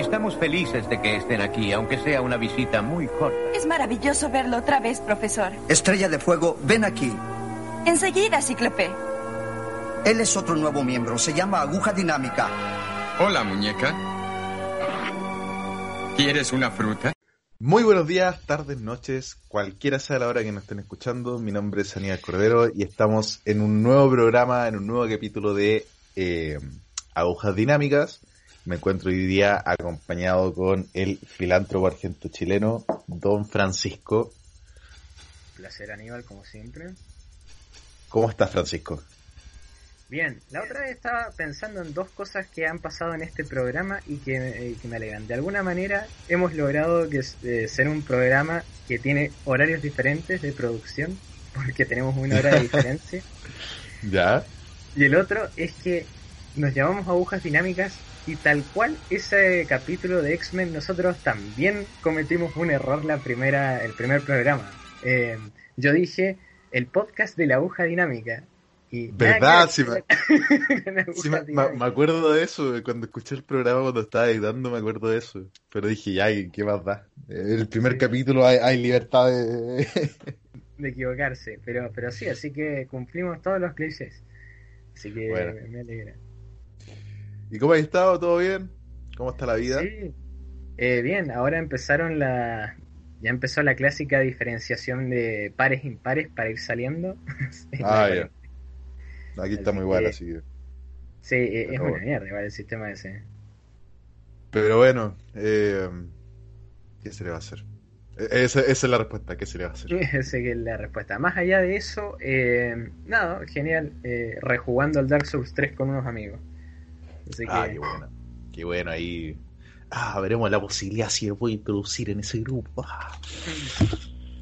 Estamos felices de que estén aquí, aunque sea una visita muy corta. Es maravilloso verlo otra vez, profesor. Estrella de Fuego, ven aquí. Enseguida, Cíclope. Él es otro nuevo miembro. Se llama Aguja Dinámica. Hola, muñeca. ¿Quieres una fruta? Muy buenos días, tardes, noches, cualquiera sea la hora que nos estén escuchando. Mi nombre es Aníbal Cordero y estamos en un nuevo programa, en un nuevo capítulo de eh, Agujas Dinámicas. Me encuentro hoy día acompañado con el filántropo argento chileno, don Francisco. Placer Aníbal, como siempre. ¿Cómo estás, Francisco? Bien, la otra vez estaba pensando en dos cosas que han pasado en este programa y que, eh, que me alegran. De alguna manera hemos logrado que eh, ser un programa que tiene horarios diferentes de producción, porque tenemos una hora de diferencia. ¿Ya? Y el otro es que nos llamamos agujas dinámicas y tal cual ese capítulo de X-Men nosotros también cometimos un error la primera, el primer programa. Eh, yo dije el podcast de la aguja dinámica. Y ¿Verdad? Sí, me, sí me, me, acuerdo de eso, cuando escuché el programa, cuando estaba editando, me acuerdo de eso. Pero dije, ya, ¿qué más da? El primer sí. capítulo hay, hay, libertad de... de equivocarse, pero, pero sí, así que cumplimos todos los clichés. Así que bueno. me alegra. ¿Y cómo has estado? ¿Todo bien? ¿Cómo está la vida? Sí, eh, bien, ahora empezaron la... Ya empezó la clásica diferenciación de pares impares para ir saliendo. ah, ya. Aquí está muy igual, así que... Sí, Pero es una bueno. mierda igual el sistema ese. Pero bueno, eh, ¿qué se le va a hacer? E-, esa, esa, es la respuesta, ¿qué se le va a hacer? Esa es la respuesta. Más allá de eso, eh, nada, genial, eh, rejugando al Dark Souls 3 con unos amigos. Así ah, que... qué bueno. Qué bueno ahí. Ah, veremos la posibilidad si lo puedo introducir en ese grupo. Ah.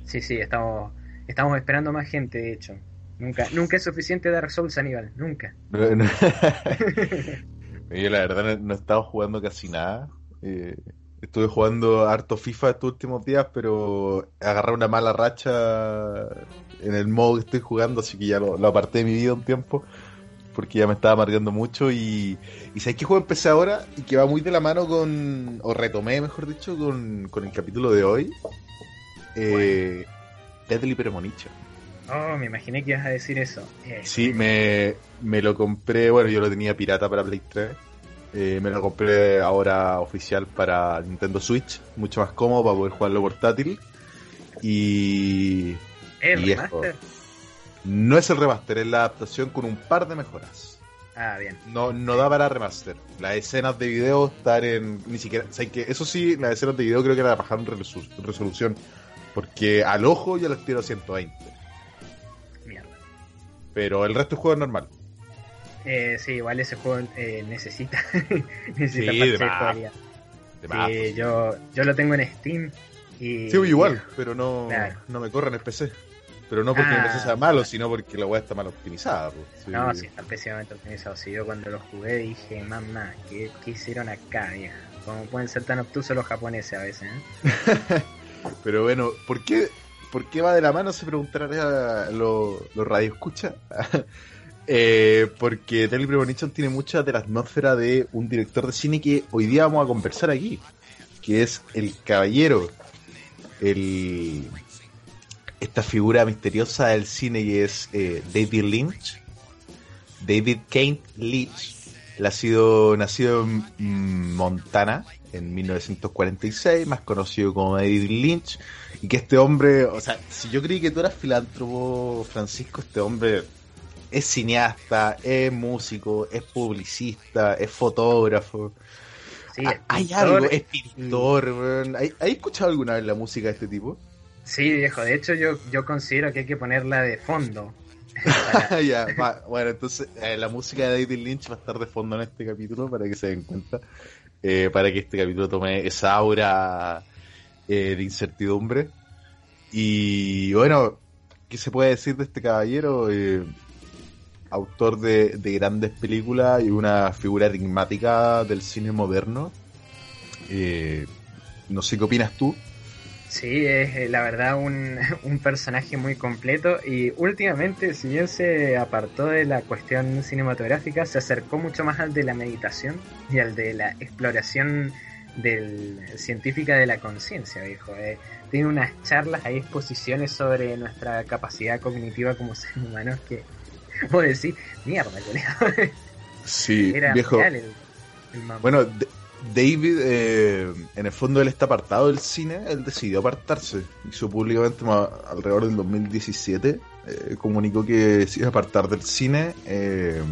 Sí, sí, estamos, estamos esperando más gente, de hecho. Nunca, nunca es suficiente Dark Souls, Aníbal, nunca. No, no. Yo la verdad no, no, he estado jugando casi nada. Eh, estuve jugando harto FIFA estos últimos días, pero agarré una mala racha en el modo que estoy jugando, así que ya lo, lo aparté de mi vida un tiempo porque ya me estaba amargando mucho y, y sabes qué juego empecé ahora y que va muy de la mano con, o retomé mejor dicho, con, con el capítulo de hoy, eh, Deadly Premonition. Oh, me imaginé que ibas a decir eso. Eh, sí, me, me, lo compré, bueno, yo lo tenía pirata para Play 3. Eh, me lo compré ahora oficial para Nintendo Switch, mucho más cómodo para poder jugarlo portátil. Y. ¿El y remaster? Esto, no es el remaster, es la adaptación con un par de mejoras. Ah, bien. No, no da para remaster. Las escenas de video están en. Ni siquiera. O sea, que eso sí, las escenas de video creo que la bajaron resolución. Porque al ojo ya las tiro a 120. Mierda. Pero el resto del juego es normal. Eh, sí, igual ese juego eh, necesita. necesita sí, de más. De más. Sí, yo, yo lo tengo en Steam. Y, sí, igual, pero no, claro. no me corre en el PC. Pero no porque ah, PC sea malo, sino porque la weá está mal optimizada. Pues. Sí. No, sí, está pésimamente optimizado. Si yo cuando lo jugué dije, mamá, ¿qué, ¿qué, hicieron acá, vieja? ¿Cómo pueden ser tan obtusos los japoneses a veces? ¿eh? Pero bueno, ¿por qué, ¿por qué va de la mano? Se preguntará los lo radio escucha. eh, porque Deadly Premonition tiene mucha de la atmósfera de un director de cine que hoy día vamos a conversar aquí, que es el caballero, el esta figura misteriosa del cine que es eh, David Lynch. David Kane Lynch. Él ha sido nacido en Montana en 1946, más conocido como David Lynch. Y que este hombre, o sea, si yo creí que tú eras filántropo, Francisco, este hombre es cineasta, es músico, es publicista, es fotógrafo. Sí, hay algo, es pintor. ¿Hay, ¿Hay escuchado alguna vez la música de este tipo? Sí, viejo, de hecho yo, yo considero que hay que ponerla de fondo. Bueno, entonces eh, la música de David Lynch va a estar de fondo en este capítulo para que se den cuenta, eh, para que este capítulo tome esa aura eh, de incertidumbre. Y bueno, ¿qué se puede decir de este caballero? Eh, autor de, de, grandes películas y una figura enigmática del cine moderno. no sé qué opinas tú. Sí, es eh, la verdad un, un, personaje muy completo y últimamente, si bien se apartó de la cuestión cinematográfica, se acercó mucho más al de la meditación y al de la exploración del científica de la conciencia, viejo. Eh, tiene unas charlas, hay exposiciones sobre nuestra capacidad cognitiva como seres humanos que vos decís, mierda, colega. Sí, Era viejo. real el, el. Bueno, David, eh, en el fondo él está apartado del cine, él decidió apartarse. Hizo públicamente alrededor del 2017, eh, comunicó que se iba a apartar del cine, eh,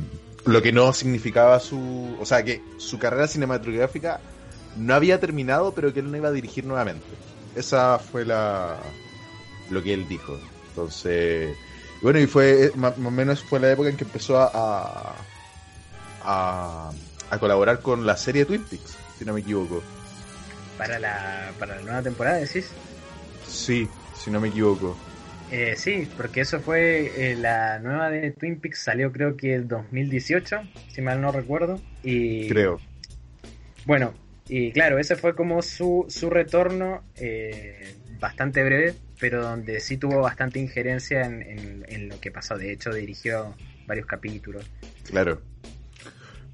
lo que no significaba su... O sea, que su carrera cinematográfica no había terminado, pero que él no iba a dirigir nuevamente. Esa fue la lo que él dijo. Entonces, bueno, y fue más, más o menos fue la época en que empezó a, a, a, a colaborar con la serie Twin Peaks, si no me equivoco. para, la, para la nueva temporada, decís. Sí, si no me equivoco. Eh, sí, porque eso fue eh, la nueva de Twin Peaks, salió creo que el 2018, si mal no recuerdo. Y Creo. Bueno, y claro, ese fue como su, su retorno eh, bastante breve, pero donde sí tuvo bastante injerencia en, en- en lo que pasó. De hecho, dirigió varios capítulos. Claro.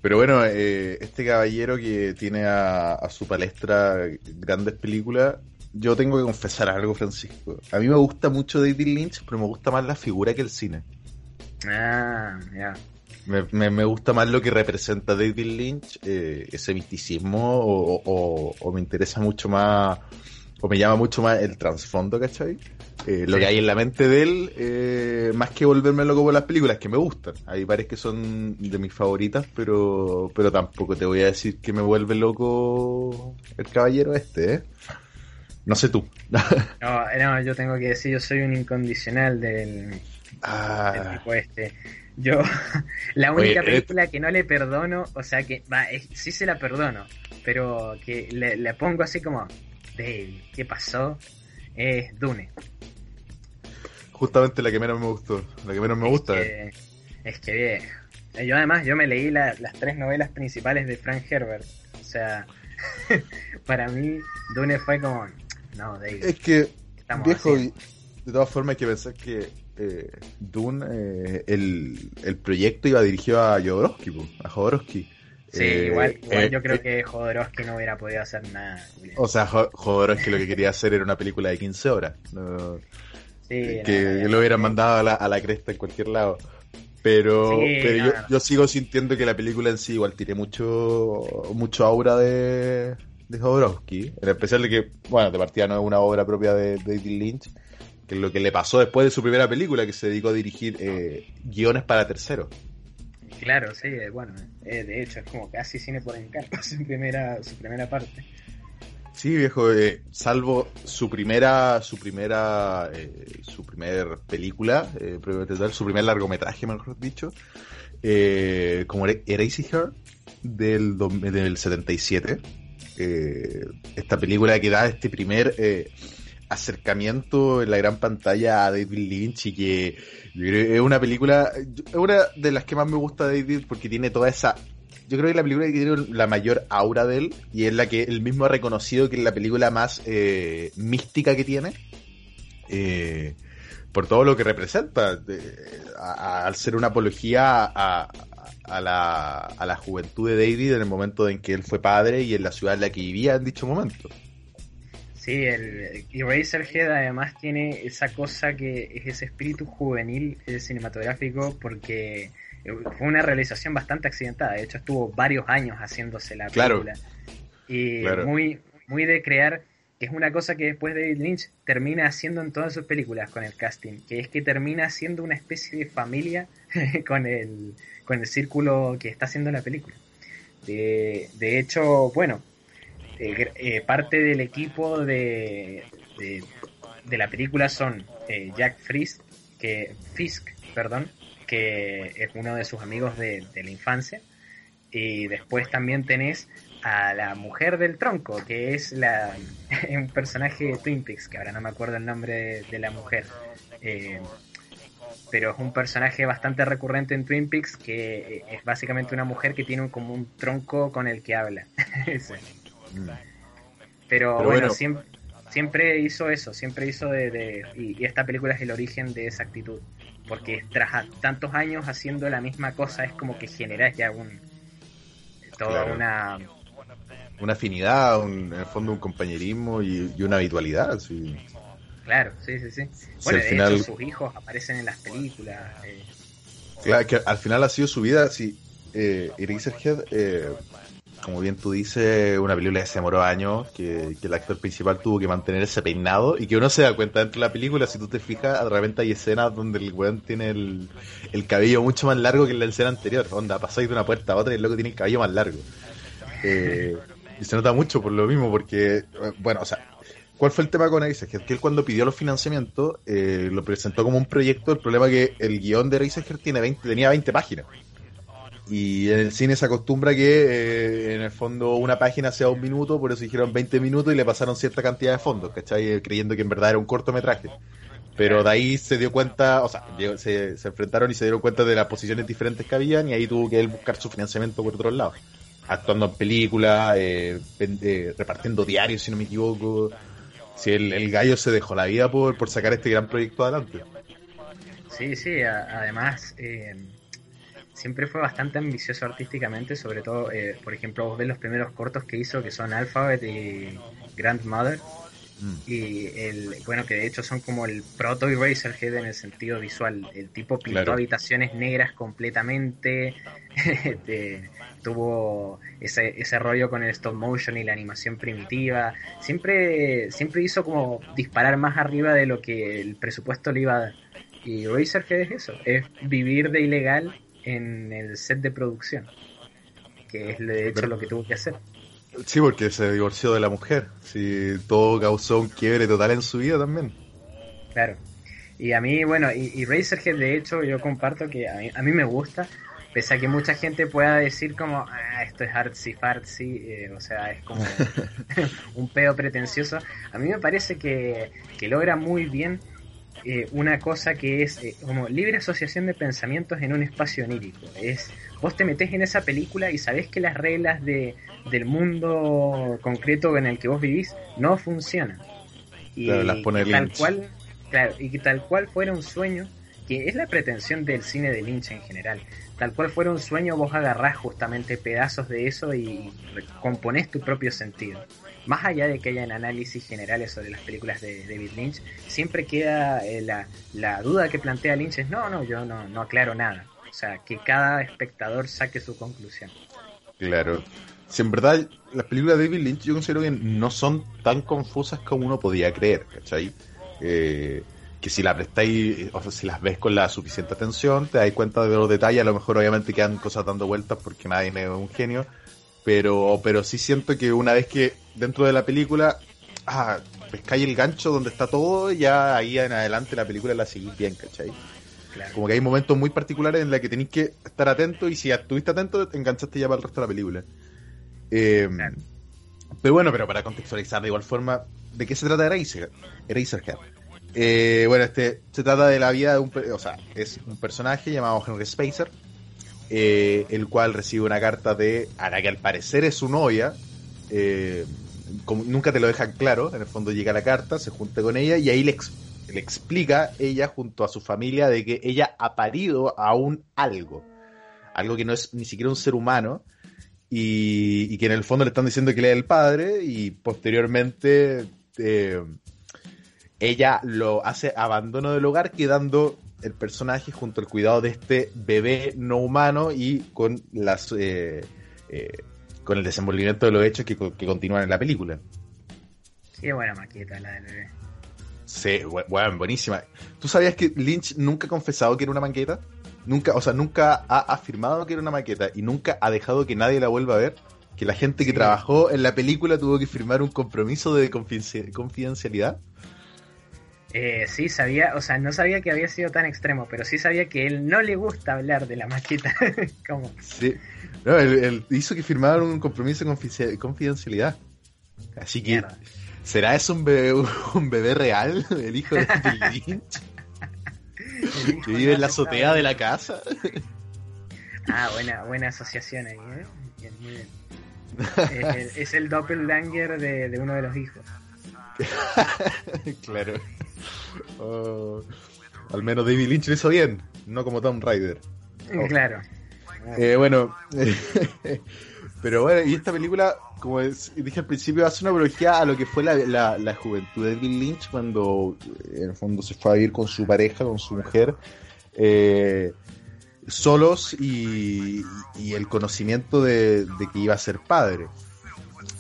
Pero bueno, eh, este caballero que tiene a, a su palestra grandes películas, yo tengo que confesar algo, Francisco. A mí me gusta mucho David Lynch, pero me gusta más la figura que el cine. Ah, ya. Me, me- me gusta más lo que representa David Lynch, eh, ese misticismo, o, o- o me interesa mucho más, o me llama mucho más el trasfondo, ¿cachai? Eh, lo Sí. que hay en la mente de él, eh, más que volverme loco por las películas, que me gustan. Hay varias que son de mis favoritas, pero, pero tampoco te voy a decir que me vuelve loco el caballero este, ¿eh? No sé tú. No, no, yo tengo que decir, yo soy un incondicional del, del Ah, tipo este. Yo, la Oye, única eh, película que no le perdono, o sea que, va, es- sí se la perdono, pero que le, le pongo así como, Dave, ¿qué pasó? Es Dune. justamente la que menos me gustó, la que menos me gusta. Es que, es que viejo. Eh, Yo además, yo me leí la- las tres novelas principales de Frank Herbert. O sea, para mí, Dune fue como, no, Dave, Es que ¿qué estamos Viejo, y de todas formas hay que pensar que eh, Dune, eh, el, el proyecto iba dirigido a Jodorowsky, po, a Jodorowsky. Sí, Eh, igual, igual eh, yo creo eh, que Jodorowsky no hubiera podido hacer nada. Julián. O sea, Jo- Jodorowsky lo que quería hacer era una película de 15 horas. no- Sí, que no, lo hubieran mandado a la, a la cresta en cualquier lado. Pero, Sí, pero yo, sigo sintiendo que la película en sí igual tiene mucho, mucho aura de, de Jodorowsky. En especial de que, bueno, de partida no es una obra propia de David Lynch, que es lo que le pasó después de su primera película, que se dedicó a dirigir eh, guiones para terceros. Claro, sí, eh, bueno, eh, de hecho es como casi cine por encargo su primera, su primera parte. Sí, viejo, eh, salvo su primera, su primera, eh, su primer película, eh, su primer largometraje, mejor dicho, como era Eraserhead del, del 77. eh, esta película que da este primer acercamiento en la gran pantalla a David Lynch y que yo creo que es una película, es una de las que más me gusta de David porque tiene toda esa yo creo que la película que tiene la mayor aura de él y es la que él mismo ha reconocido que es la película más eh, mística que tiene eh, por todo lo que representa al ser una apología a, a la, a la juventud de David en el momento en que él fue padre y en la ciudad en la que vivía en dicho momento. Sí, el Eraserhead además tiene esa cosa que es ese espíritu juvenil eh, cinematográfico porque eh, fue una realización bastante accidentada. De hecho, estuvo varios años haciéndose la Claro. película. Y Claro. muy, muy de crear, que es una cosa que después David Lynch termina haciendo en todas sus películas con el casting, que es que termina siendo una especie de familia con el, con el círculo que está haciendo la película. De, de hecho, bueno, eh, eh, parte del equipo de, de, la película son eh, Jack Frisk, que, Fisk, perdón, que es uno de sus amigos de, la infancia. Y después también tenés a la mujer del tronco, que es la un personaje de Twin Peaks, que ahora no me acuerdo el nombre de, la mujer. Pero es un personaje bastante recurrente en Twin Peaks que es básicamente una mujer que tiene un- como un tronco con el que habla. Pero, Pero bueno, bueno. Siempre, siempre hizo eso, siempre hizo de... de- y, y esta película es el origen de esa actitud. Porque tras tantos años haciendo la misma cosa es como que generas ya un... Toda Claro. una... una afinidad, un- en el fondo un compañerismo y, y una habitualidad. sí. Claro, sí, sí, sí. Bueno, al de final- hecho, sus hijos aparecen en las películas. eh, Claro, que al final ha sido su vida, sí. Eh, Eraserhead, eh, como bien tú dices, una película que se demoró años, que, el actor principal tuvo que mantener ese peinado y que uno se da cuenta dentro de la película, si tú te fijas, de repente hay escenas donde el weón tiene el, el cabello mucho más largo que en la escena anterior. Onda, pasáis de una puerta a otra y el loco tiene el cabello más largo. Eh, y se nota mucho por lo mismo, porque, bueno, o sea, ¿Cuál fue el tema con Eraserhead? Que él cuando pidió los financiamientos eh, lo presentó como un proyecto. El problema es que el guion de Eraserhead tiene 20, tenía 20 páginas. Y en el cine se acostumbra que eh, en el fondo una página sea un minuto, por eso dijeron 20 minutos y le pasaron cierta cantidad de fondos, ¿cachai? Creyendo que en verdad era un cortometraje. Pero de ahí se dio cuenta, o sea, se, se enfrentaron y se dieron cuenta de las posiciones diferentes que habían y ahí tuvo que él buscar su financiamiento por otros lados. Actuando en películas, eh, eh, repartiendo diarios, si no me equivoco. Si el, gallo se dejó la vida por, por sacar este gran proyecto adelante. Sí, sí, además eh, siempre fue bastante ambicioso artísticamente, sobre todo, eh, por ejemplo, vos ves los primeros cortos que hizo, que son Alphabet y Grandmother, Mm. y el, bueno, que de hecho son como el proto Eraserhead en el sentido visual. El tipo pintó Claro. habitaciones negras completamente, de- tuvo ese, ese rollo con el stop motion y la animación primitiva. Siempre, siempre hizo como disparar más arriba de lo que el presupuesto le iba a dar. Y Eraserhead es eso, es vivir de ilegal en el set de producción. Que es de hecho lo que tuvo que hacer. Sí, porque se divorció de la mujer. Sí, todo causó un quiebre total en su vida también. Claro. Y a mí, bueno, y, y Razorhead, de hecho, yo comparto que a mí, a mí me gusta, pese a que mucha gente pueda decir como, ah, esto es artsy fartsy, eh, o sea, es como un pedo pretencioso. A mí me parece que, que logra muy bien eh, una cosa que es eh, como libre asociación de pensamientos en un espacio onírico. Es, vos te metés en esa película y sabés que las reglas de, del mundo concreto en el que vos vivís no funcionan. Y Claro, las pone tal Lynch. cual, claro, y que tal cual fuera un sueño, que es la pretensión del cine de Lynch en general. Tal cual fuera un sueño, vos agarrás justamente pedazos de eso y componés tu propio sentido. Más allá de que hayan análisis generales sobre las películas de David Lynch, siempre queda eh, la, duda que plantea Lynch es, no, no, yo no, no aclaro nada. O sea, que cada espectador saque su conclusión. Claro. Si en verdad las películas de David Lynch yo considero que no son tan confusas como uno podía creer, ¿cachai? Eh, que si las prestáis, o sea, si las ves con la suficiente atención, te das cuenta de los detalles, a lo mejor obviamente quedan cosas dando vueltas porque nadie es un genio, pero, pero sí siento que una vez que dentro de la película, ah, pescáis el gancho donde está todo, ya ahí en adelante la película la seguís bien, ¿cachai? Claro. Como que hay momentos muy particulares en los que tenéis que estar atento y si estuviste atento te enganchaste ya para el resto de la película. Eh, Claro. Pero bueno, pero para contextualizar de igual forma, ¿de qué se trata Eraser, Eraserhead? Eh, bueno, este se trata de la vida de un, o sea, es un personaje llamado Henry Spacer, eh, el cual recibe una carta de a la que al parecer es su novia. eh, como nunca te lo dejan claro, en el fondo llega la carta, se junta con ella y ahí le, ex- le explica ella junto a su familia de que ella ha parido a un algo, algo que no es ni siquiera un ser humano y, y que en el fondo le están diciendo que él es el padre y posteriormente eh, ella lo hace abandono del hogar quedando el personaje junto al cuidado de este bebé no humano y con las eh, eh, con el desenvolvimiento de los hechos que, co- que continúan en la película. Qué buena maqueta la del bebé. Sí, bu- bueno, buenísima. ¿Tú sabías que Lynch nunca ha confesado que era una maqueta? Nunca, o sea, nunca ha afirmado que era una maqueta y nunca ha dejado que nadie la vuelva a ver. Que la gente que Sí. trabajó en la película tuvo que firmar un compromiso de confidencia- confidencialidad. Eh, sí, sabía, o sea, no sabía que había sido tan extremo, pero sí sabía que él no le gusta hablar de la maqueta. Como, Sí. No, él, él hizo que firmaran un compromiso de confidencia- confidencialidad. Así que, mierda. ¿será eso un bebé, un bebé real? El hijo de Lynch, que vive en la azotea de la casa. Ah, buena, buena asociación ahí, ¿eh? Bien, muy bien. Es el, es el doppelganger de, de uno de los hijos. claro. Oh, al menos David Lynch lo hizo bien, no como Tom Raider. Oh. Claro. Eh, bueno, Pero bueno, y esta película, como dije al principio, hace una apología a lo que fue la, la, la juventud de Bill Lynch cuando en el fondo se fue a vivir con su pareja, con su mujer, eh, solos y, y el conocimiento de, de que iba a ser padre.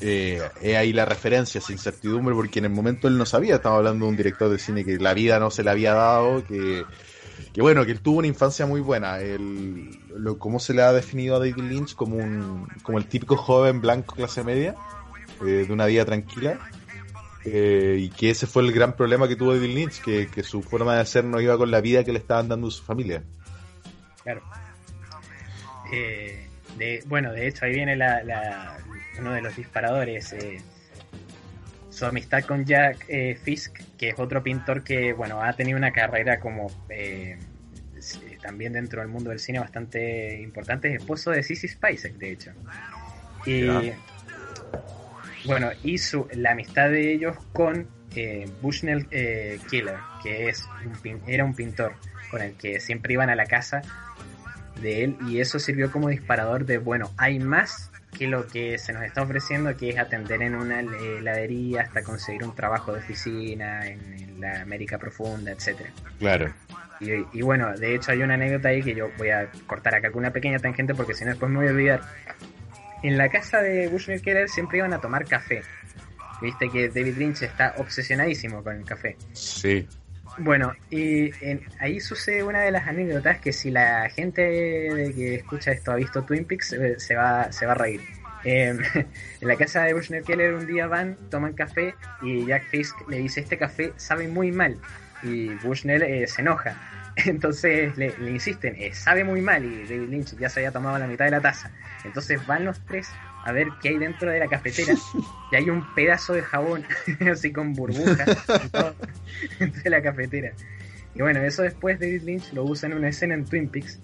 Eh, es ahí la referencia, esa incertidumbre, porque en el momento él no sabía, estaba hablando de un director de cine que la vida no se le había dado, que, bueno, que él tuvo una infancia muy buena. ¿Cómo se le ha definido a David Lynch? Como, un, como el típico joven blanco clase media, eh, de una vida tranquila. Eh, y que ese fue el gran problema que tuvo David Lynch, que, su forma de ser no iba con la vida que le estaban dando su familia. Claro. Eh, bueno, de hecho ahí viene la, la- uno de los disparadores. eh, su amistad con Jack eh, Fisk, que es otro pintor que, bueno, ha tenido una carrera como eh, también dentro del mundo del cine bastante importante. Es esposo de Sissy Spacek, de hecho. Y bueno, y su, la amistad de ellos con eh, Bushnell Killer, que es un pin- era un pintor con el que siempre iban a la casa de él y eso sirvió como disparador de, bueno, hay más que lo que se nos está ofreciendo, que es atender en una eh, heladería hasta conseguir un trabajo de oficina en, la América Profunda, etcétera. Claro. Y, y bueno, de hecho hay una anécdota ahí que yo voy a cortar acá con una pequeña tangente porque si no después me voy a olvidar. En la casa de Bushnell Keller siempre iban a tomar café. Viste que David Lynch está obsesionadísimo con el café. Sí. Bueno, y en- ahí sucede una de las anécdotas que si la gente que escucha esto ha visto Twin Peaks eh, se va, se va a reír. Eh, en la casa de Bushnell Keller un día van, toman café y Jack Fisk le dice este café sabe muy mal y Bushnell eh, se enoja. Entonces le, le insisten, eh, sabe muy mal y David Lynch ya se había tomado la mitad de la taza. Entonces van los tres a ver qué hay dentro de la cafetera y hay un pedazo de jabón así con burbujas dentro de la cafetera. Y bueno, eso después David Lynch lo usa en una escena en Twin Peaks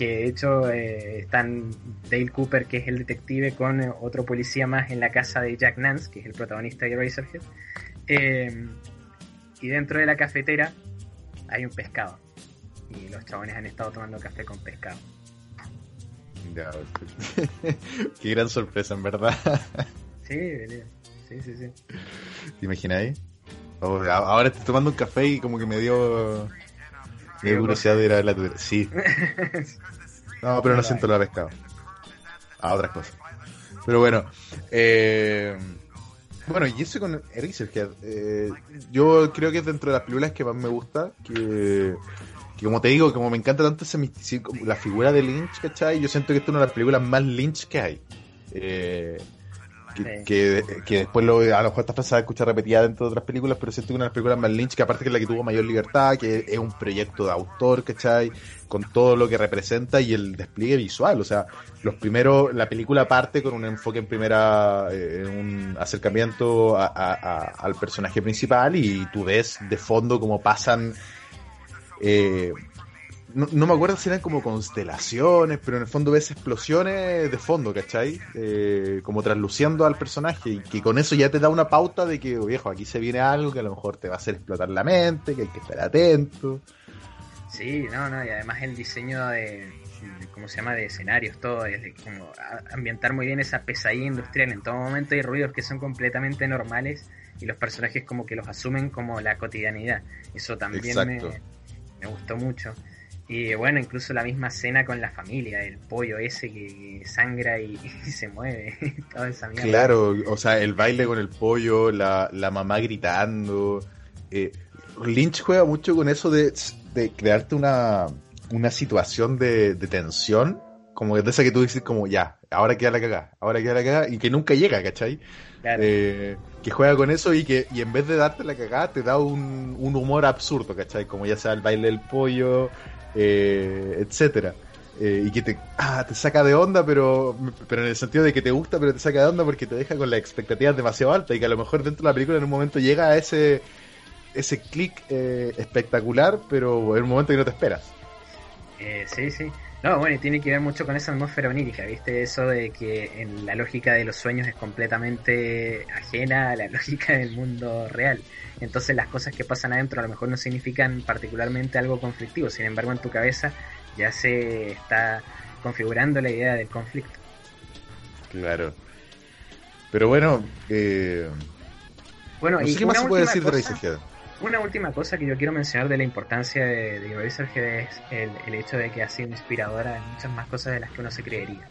que de hecho eh, están Dale Cooper, que es el detective, con eh, otro policía más en la casa de Jack Nance, que es el protagonista de Eraserhead. Eh, y dentro de la cafetera hay un pescado. Y los chabones han estado tomando café con pescado. Ya, Qué gran sorpresa, en verdad. Sí, boludo. sí, sí, sí. ¿Te imagináis? Oh, ahora estoy tomando un café y como que me dio, me dio curiosidad de ir a la tuya. Sí. No, pero no siento la pescado. A otras cosas. Pero bueno. Eh, bueno, y eso con Eraserhead. Eh, yo creo que es dentro de las películas que más me gusta. Que, que como te digo, como me encanta tanto ese misticismo, la figura de Lynch, ¿cachai? Yo siento que esta es una de las películas más Lynch que hay. Eh, que, que, que después lo, a lo mejor esta frase se escucha repetida dentro de otras películas, pero siento que una de las películas más Lynch, que aparte que es la que tuvo mayor libertad, que es un proyecto de autor, ¿cachai? Con todo lo que representa y el despliegue visual, o sea, los primeros, la película parte con un enfoque en primera, eh, un acercamiento a- a- a- al personaje principal y tú ves de fondo cómo pasan, eh, no, no me acuerdo si eran como constelaciones, pero en el fondo ves explosiones de fondo, ¿cachai? Eh, como trasluciendo al personaje y que con eso ya te da una pauta de que, viejo, aquí se viene algo que a lo mejor te va a hacer explotar la mente, que hay que estar atento. Sí, no, no, y además el diseño de, de- ¿cómo se llama?, de escenarios, todo, es de como ambientar muy bien esa pesadilla industrial. En todo momento hay ruidos que son completamente normales y los personajes como que los asumen como la cotidianidad. Eso también Exacto. me gustó mucho. Y bueno, incluso la misma escena con la familia, el pollo ese que sangra y, y se mueve, toda esa mierda. Claro, o sea, el baile con el pollo, la, la mamá gritando. Eh, Lynch juega mucho con eso de, de crearte una, una situación de, de tensión, como de esa que tú dices como, ya, ahora queda la cagada, ahora queda la cagada, y que nunca llega, ¿cachai? Claro. Eh, que juega con eso y que y en vez de darte la cagada te da un, un humor absurdo, ¿cachai? Como ya sea el baile del pollo, eh, etcétera. Eh, y que te, ah, te saca de onda, pero, pero en el sentido de que te gusta, pero te saca de onda porque te deja con las expectativas demasiado altas y que a lo mejor dentro de la película en un momento llega a ese, ese clic eh, espectacular, pero en un momento que no te esperas. Eh, sí, sí. No, bueno, y tiene que ver mucho con esa atmósfera onírica, ¿viste? Eso de que en la lógica de los sueños es completamente ajena a la lógica del mundo real. Entonces las cosas que pasan adentro a lo mejor no significan particularmente algo conflictivo, sin embargo en tu cabeza ya se está configurando la idea del conflicto. Claro. Pero bueno, eh, Bueno, no y sé qué más se puede decir de cosa- Razorhead. Una última cosa que yo quiero mencionar de la importancia de, de Eraserhead es el, el hecho de que ha sido inspiradora en muchas más cosas de las que uno se creería.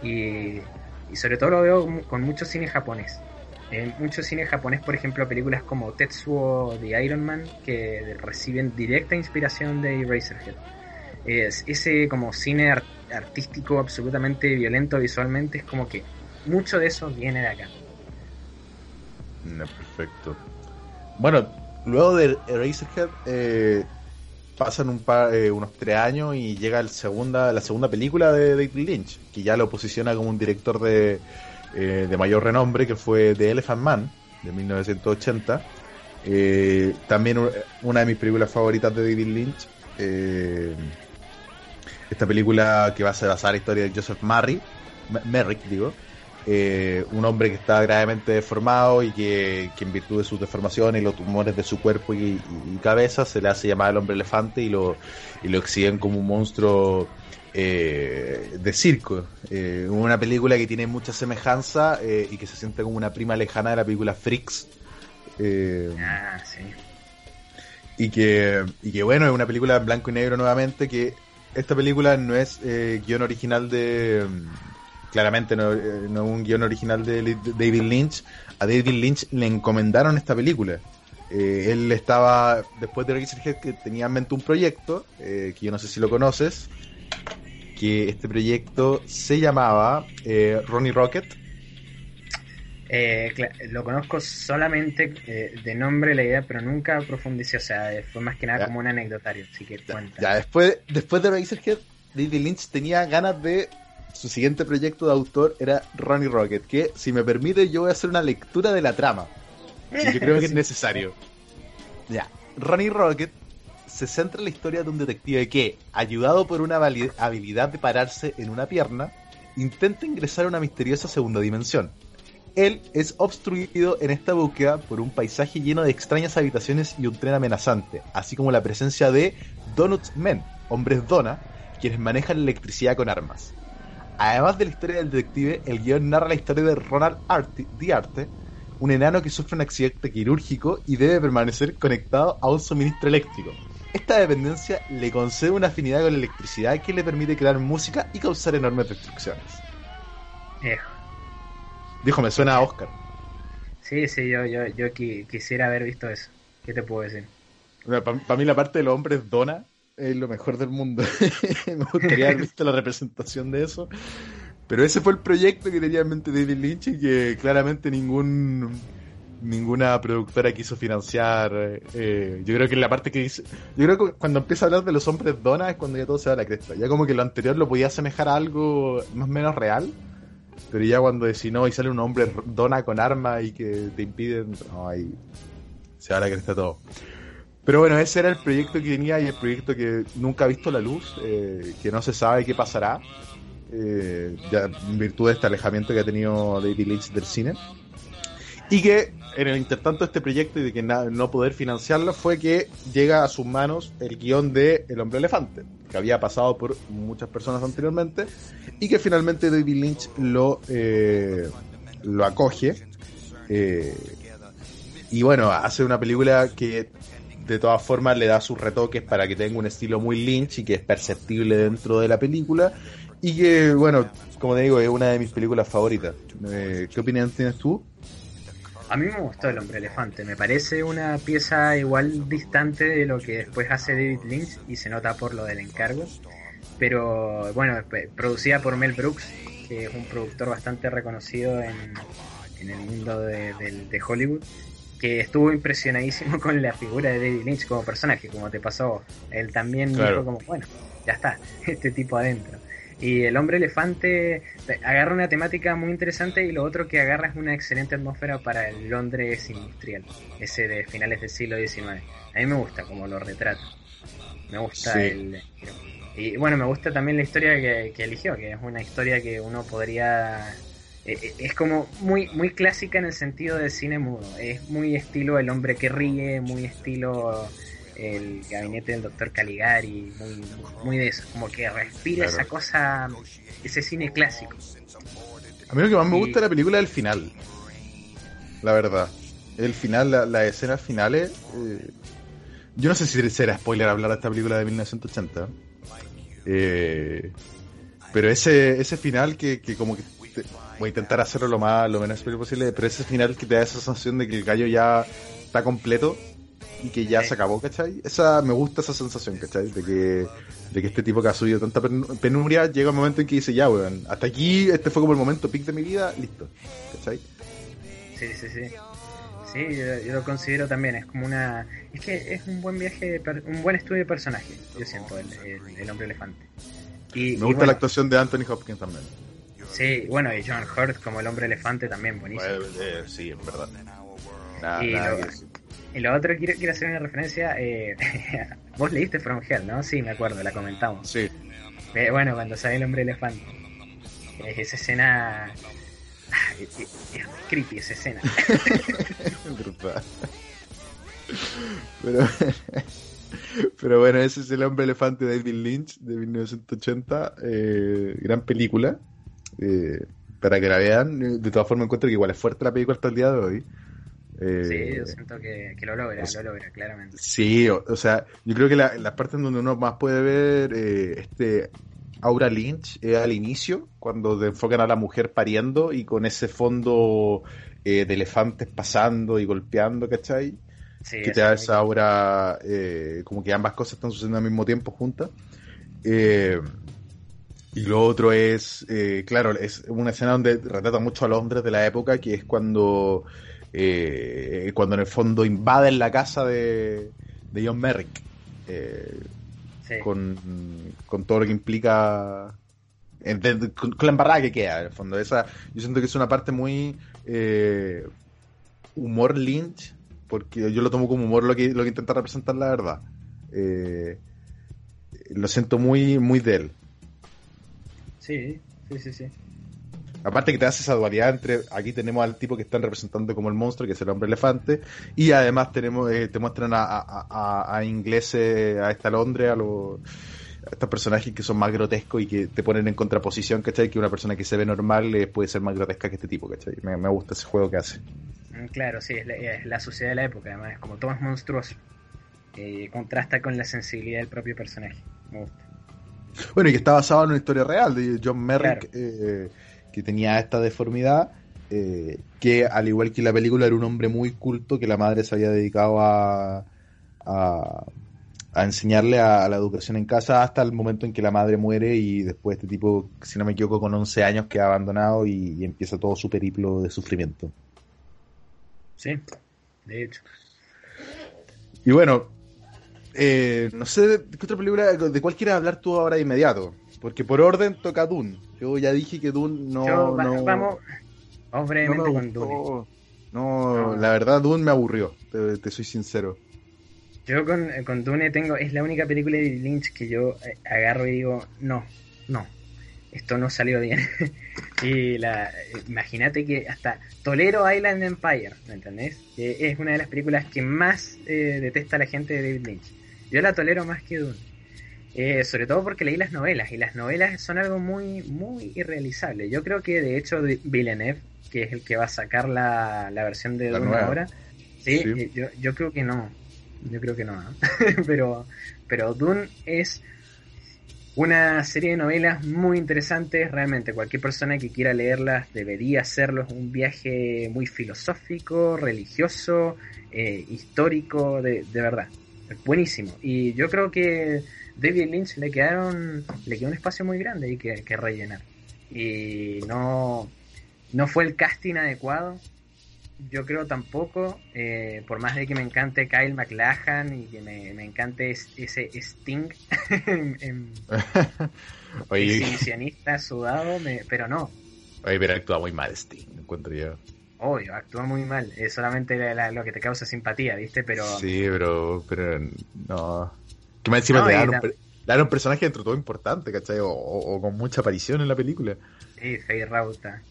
Y, y sobre todo lo veo con mucho cine japonés. En mucho cine japonés, por ejemplo, películas como Tetsuo de Iron Man, que reciben directa inspiración de Eraserhead. Es, ese como cine ar- artístico absolutamente violento visualmente es como que mucho de eso viene de acá. Perfecto. Bueno, luego de Eraserhead eh, pasan un par, eh, unos tres años y llega segunda, la segunda película de David Lynch, que ya lo posiciona como un director de, eh, de mayor renombre, que fue The Elephant Man, de 1980. Eh, también una de mis películas favoritas de David Lynch. eh, esta película que va a ser basada en la historia de Joseph Merrick, digo, eh, un hombre que está gravemente deformado y que, que en virtud de sus deformaciones y los tumores de su cuerpo y, y cabeza se le hace llamar el hombre elefante y lo, y lo exhiben como un monstruo eh, de circo. Eh, una película que tiene mucha semejanza eh, y que se siente como una prima lejana de la película Freaks. Eh, Ah, sí. y que, y que bueno, es una película en blanco y negro nuevamente, que esta película no es guion original de... Claramente no, eh, no es un guion original de, David Lynch. A David Lynch le encomendaron esta película. Eh, él estaba, después de Razorhead, que tenía en mente un proyecto, eh, que yo no sé si lo conoces, que este proyecto se llamaba eh, Ronnie Rocket. Lo conozco solamente de nombre la idea, pero nunca profundicé, o sea, fue más que nada Ya. como un anecdotario, así que cuenta. Ya, después, después de Razorhead, David Lynch tenía ganas de. Su siguiente proyecto de autor era Ronnie Rocket, que si me permite, yo voy a hacer una lectura de la trama. yo creo que es necesario. Ya, Ronnie Rocket se centra en la historia de un detective que, ayudado por una habilidad de pararse en una pierna, intenta ingresar a una misteriosa segunda dimensión. Él es obstruido en esta búsqueda por un paisaje lleno de extrañas habitaciones y un tren amenazante, así como la presencia de Donuts Men, hombres dona, quienes manejan electricidad con armas. Además de la historia del detective, el guion narra la historia de Ronald Arte, Diarte, un enano que sufre un accidente quirúrgico y debe permanecer conectado a un suministro eléctrico. Esta dependencia le concede una afinidad con la electricidad que le permite crear música y causar enormes destrucciones. Eh, Dijo, me suena a Oscar. sí, sí, yo, yo, yo qui- quisiera haber visto eso. ¿Qué te puedo decir? Para mí la parte de los hombres dona es lo mejor del mundo. Me gustaría haber visto la representación de eso. Pero ese fue el proyecto que tenía en mente David Lynch y que claramente ningún ninguna productora quiso financiar. eh, yo creo que la parte que dice... Yo creo que cuando empieza a hablar de los hombres dona es cuando ya todo se va a la cresta. Ya como que lo anterior lo podía asemejar a algo más o menos real. Pero ya cuando decís no y sale un hombre dona con arma y que te impiden... No, ahí se va a la cresta todo. Pero bueno, ese era el proyecto que tenía y el proyecto que nunca ha visto la luz, eh, que no se sabe qué pasará, eh, en virtud de este alejamiento que ha tenido David Lynch del cine. Y que en el intertanto de este proyecto y de que no poder financiarlo fue que llega a sus manos el guion de El hombre elefante, que había pasado por muchas personas anteriormente y que finalmente David Lynch lo, eh, lo acoge. eh, y bueno, hace una película que de todas formas le da sus retoques para que tenga un estilo muy Lynch y que es perceptible dentro de la película. Y que, bueno, como te digo, es una de mis películas favoritas. Eh, ¿Qué opinión tienes tú? A mí me gustó El Hombre Elefante, me parece una pieza igual distante de lo que después hace David Lynch y se nota por lo del encargo. Pero bueno, producida por Mel Brooks, que es un productor bastante reconocido en, el mundo de Hollywood, que estuvo impresionadísimo con la figura de David Lynch como personaje, como te pasó. Él también Claro. dijo como, bueno, ya está, este tipo adentro. Y el hombre elefante agarra una temática muy interesante y lo otro que agarra es una excelente atmósfera para el Londres industrial, ese de finales del siglo XIX. A mí me gusta como lo retrata. Me gusta Sí. el... Y bueno, me gusta también la historia que, que eligió, que es una historia que uno podría... eh, eh, Es como muy, muy clásica en el sentido de cine mudo. Es muy estilo El hombre que ríe, muy estilo el gabinete del doctor Caligari, muy, muy de eso, como que respira Claro. esa cosa, ese cine clásico. A mí lo que más me gusta de la película es el final. La verdad. El final, la- las escenas finales. eh, yo no sé si será spoiler hablar de esta película de 1980. eh, pero ese, ese final que, que como que te- voy a intentar hacerlo lo más lo menos posible, pero ese final que te da esa sensación de que el gallo ya está completo y que ya se acabó, ¿cachai? Esa, me gusta esa sensación, ¿cachai? De que, de que este tipo que ha subido tanta pen- penuria llega un momento en que dice, ya, weón, hasta aquí, este fue como el momento pic de mi vida, listo, ¿cachai? Sí, sí, sí. Sí, yo, yo lo considero también, es como una... Es que es un buen viaje, un buen estudio de personaje, yo siento, el, el- el hombre elefante. Y, Me y gusta bueno, la actuación de Anthony Hopkins también. Sí, bueno, y John Hurt como el hombre elefante también, buenísimo. eh, sí, en verdad. Nada, Y nada lo-. Y otro, quiero, quiero hacer una referencia, eh, vos leíste From Hell, ¿no? Sí, me acuerdo, la comentamos. Sí, Eh, bueno, cuando sale el hombre elefante. Eh, esa escena... ah, Es, es- es creepy esa escena. brutal. Pero, pero bueno, ese es el hombre elefante de David Lynch de 1980. eh, gran película. Eh, para que la vean. De todas formas, encuentro que igual es fuerte la película hasta el día de hoy. Eh, Sí, yo siento que, que lo logra, lo logra, claramente. Sí, o, o sea, yo creo que la, la parte en donde uno más puede ver eh, este Aura Lynch es al inicio, cuando te enfocan a la mujer pariendo y con ese fondo eh, de elefantes pasando y golpeando, ¿cachai? Sí, que te da esa aura, eh, como que ambas cosas están sucediendo al mismo tiempo juntas. Eh, y lo otro es, eh, claro, es una escena donde retrata mucho a los hombres de la época, que es cuando, eh, cuando en el fondo invaden la casa de, de John Merrick, eh, Sí. con, con todo lo que implica, en- de- con, con la embarrada que queda, en el fondo. Esa, yo siento que es una parte muy eh, humor Lynch, porque yo lo tomo como humor lo que, lo que intenta representar la verdad. Lo siento muy, muy de él. Sí, sí, sí, sí. Aparte que te hace esa dualidad entre aquí tenemos al tipo que están representando como el monstruo, que es el hombre elefante, y además tenemos eh, te muestran a, a, a- a ingleses, a esta Londres, a los estos personajes que son más grotescos y que te ponen en contraposición, ¿cachai? Que una persona que se ve normal eh, puede ser más grotesca que este tipo, ¿cachai? Me, me gusta ese juego que hace. Mm, Claro, sí, es la, es la sociedad de la época, además, como todo es monstruoso. Eh, contrasta con la sensibilidad del propio personaje. Me gusta. Bueno, y que está basado en una historia real de John Merrick, Claro. eh, que tenía esta deformidad, eh, que al igual que la película era un hombre muy culto, que la madre se había dedicado a, a, a enseñarle a, a la educación en casa hasta el momento en que la madre muere y después este tipo, si no me equivoco, con 11 años queda abandonado y, y empieza todo su periplo de sufrimiento. Sí, de hecho. Y bueno, eh, no sé de qué otra película, de cuál quieres hablar tú ahora de inmediato, porque por orden toca Dune. Yo ya dije que Dune no... Yo, va- no- vamos, vamos No brevemente me con. Dune. No, No. la verdad, Dune me aburrió, te, te soy sincero. Yo con, con Dune tengo, es la única película de Lynch que yo eh, agarro y digo, no, no, esto no salió bien. y la, imagínate que hasta tolero Island Empire, ¿me entendés? Que es una de las películas que más eh, detesta la gente de David Lynch. Yo la tolero más que Dune. Eh, sobre todo porque leí las novelas y las novelas son algo muy muy irrealizable. Yo creo que de hecho Villeneuve, que es el que va a sacar la, la versión de La Dune nueva. ahora, sí, Sí. eh, Yo, yo creo que no. Yo creo que no. pero pero Dune es una serie de novelas muy interesantes. Realmente cualquier persona que quiera leerlas debería hacerlo. Es un viaje muy filosófico, religioso, eh, histórico, de, de verdad. Buenísimo. Y yo creo que David Lynch le quedaron le quedó un espacio muy grande ahí que, que rellenar. Y no, no fue el casting adecuado. Yo creo tampoco, eh, por más de que me encante Kyle MacLachlan y que me, me encante es- ese Sting en, en Oye, exhibicionista sudado, me- pero no, oye, pero actúa muy mal Sting, encuentro yo. Obvio, actúa muy mal, es solamente la- la- lo que te causa simpatía, ¿viste? Pero Sí, pero, pero no. Que más encima No, le, y dan la- un, dan personaje dentro de todo importante, ¿cachai? O, o- o con mucha aparición en la película. Sí, Faye Rauta.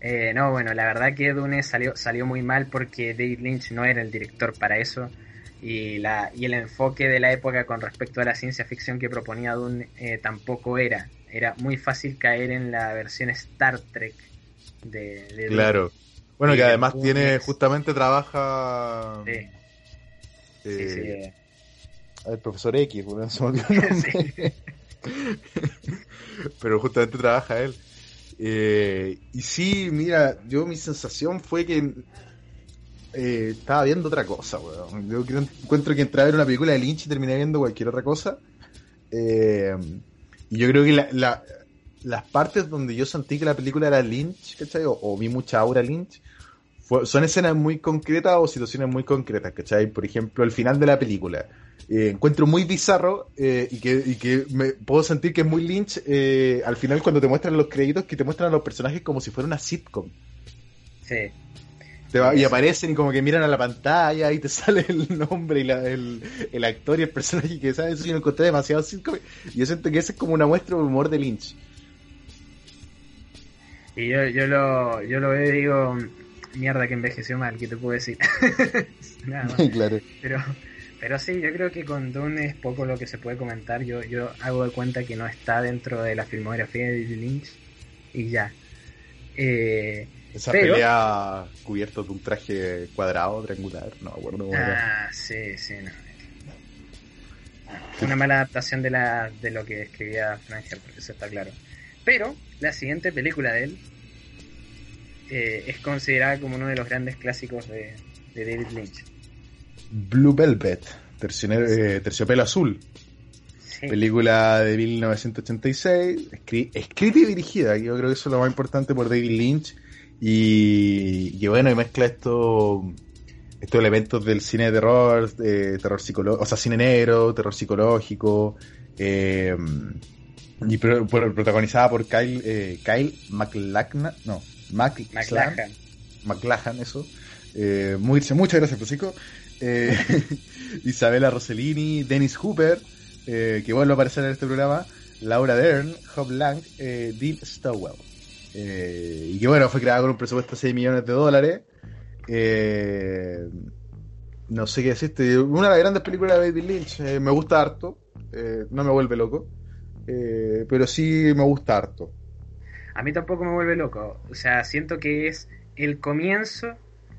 Eh, no, bueno, la verdad que Dune salió, salió muy mal porque David Lynch no era el director para eso. Y, la, y el enfoque de la época con respecto a la ciencia ficción que proponía Dune eh, tampoco era. Era muy fácil caer en la versión Star Trek de, de Claro. Bueno, Y que además tiene, justamente trabaja. Sí, eh, sí, sí. El profesor X, bueno, se me. Pero justamente trabaja él. Eh, y sí, mira, yo mi sensación fue que eh, estaba viendo otra cosa, weón. Yo creo- encuentro que entré a ver una película de Lynch y terminé viendo cualquier otra cosa. Eh, y yo creo que la- la- las partes donde yo sentí que la película era Lynch, ¿cachai? O, o vi mucha aura Lynch, fue- son escenas muy concretas o situaciones muy concretas, ¿cachai? Por ejemplo, el final de la película. Eh, encuentro muy bizarro eh, y que, y que me puedo sentir que es muy Lynch eh, al final cuando te muestran los créditos que te muestran a los personajes como si fuera una sitcom. sí. Te va- y aparecen y como que miran a la pantalla y te sale el nombre y la- el, el actor y el personaje que sabes, eso yo lo encontré demasiado sitcom y yo siento que ese es como una muestra de humor de Lynch. Y yo, yo lo, yo lo veo y digo, mierda que envejeció mal, ¿qué te puedo decir? Nada más. claro. Pero, pero sí, yo creo que con Dune es poco lo que se puede comentar. Yo, yo hago de cuenta que no está dentro de la filmografía de Lynch y ya. Eh, Esa Pero- pelea cubierto de un traje cuadrado, triangular, no acuerdo ah, sí, sí, no. Una mala adaptación de, la, de lo que escribía Frank Herbert, eso está claro. Pero la siguiente película de él eh, es considerada como uno de los grandes clásicos de, de David Lynch. Blue Velvet, eh, Terciopelo Azul, Sí. película de 1986, escri- escrita y dirigida, yo creo que eso es lo más importante por David Lynch, y, y bueno, y mezcla estos estos elementos del cine de terror, eh, terror psicológico, o sea, cine negro, terror psicológico, eh, y por- protagonizada por Kyle, eh, Kyle MacLachlan, no, MacLachlan, McLachlan. McLachlan, eso. Eh, muy, muchas gracias, Francisco. Eh, Isabela Rossellini, Dennis Hooper, eh, que vuelve a aparecer en este programa, Laura Dern, Hob Lang, eh, Dean Stowell. Eh, y que bueno, fue creada con un presupuesto de 6 millones de dólares. Eh, no sé qué decirte. Una de las grandes películas de David Lynch. Me gusta harto. No me vuelve loco. Eh, pero sí me gusta harto. A mí tampoco me vuelve loco. O sea, siento que es el comienzo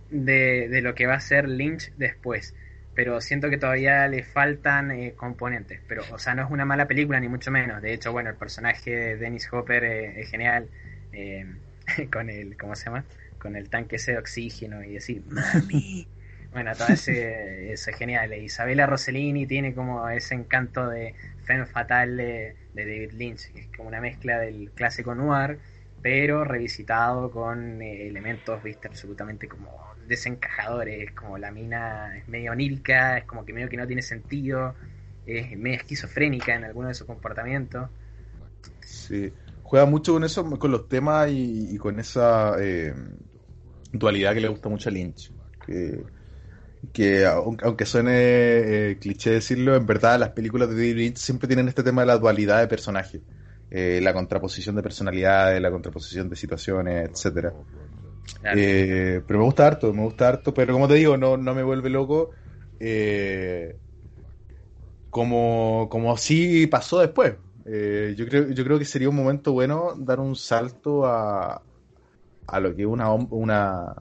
de, de lo que va a ser Lynch después. Pero siento que todavía le faltan eh, componentes. Pero, o sea, no es una mala película, ni mucho menos. De hecho, bueno, el personaje de Dennis Hopper eh, es genial. eh, con el, ¿cómo se llama? Con el tanque ese de oxígeno y decir, mami. Bueno, todo ese, eso es genial. Isabela Rossellini tiene como ese encanto de femme fatal de, David Lynch, que es como una mezcla del clásico noir, pero revisitado con eh, elementos, viste, absolutamente como desencajadores, como la mina es medio onírica, es como que medio que no tiene sentido, es medio esquizofrénica en alguno de sus comportamientos. Sí. Juega mucho con eso, con los temas y, con esa eh, dualidad que le gusta mucho a Lynch. Que aun- aunque suene eh, cliché decirlo, en verdad las películas de David Lynch siempre tienen este tema de la dualidad de personajes. Eh, la contraposición de personalidades, la contraposición de situaciones, etcétera. Claro. Eh, pero me gusta harto, me gusta harto, pero como te digo, no, no me vuelve loco. eh, como, como sí pasó después. Eh, yo creo, yo creo que sería un momento bueno dar un salto a, a lo que es una, una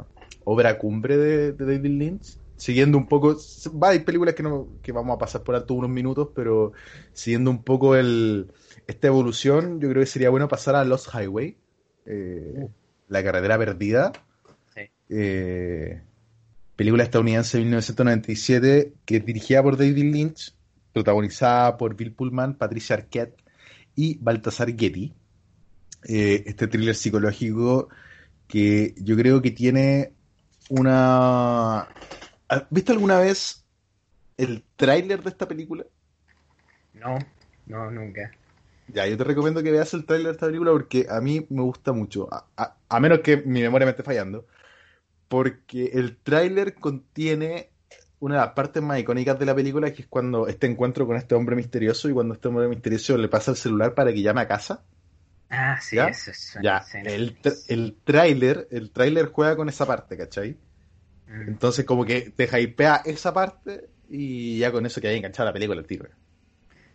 obra cumbre de, de David Lynch. Siguiendo un poco, va, hay películas que, no, que vamos a pasar por alto unos minutos, pero siguiendo un poco el, esta evolución, yo creo que sería bueno pasar a Lost Highway, eh, La carretera perdida. Sí. Eh, película estadounidense de 1997 que es dirigida por David Lynch, protagonizada por Bill Pullman, Patricia Arquette y Baltasar Getty. Eh, este thriller psicológico que yo creo que tiene una... ¿Has ¿Visto alguna vez el tráiler de esta película? No, no, nunca. Ya, yo te recomiendo que veas el tráiler de esta película porque a mí me gusta mucho, a, a- a menos que mi memoria me esté fallando, porque el tráiler contiene una de las partes más icónicas de la película, que es cuando este encuentro con este hombre misterioso y cuando este hombre misterioso le pasa el celular para que llame a casa. Ah, sí, ¿Ya? eso es Ya, el tráiler, el tráiler juega con esa parte, ¿cachai? Entonces como que te hypea esa parte y ya con eso que hay enganchada la película el tiro.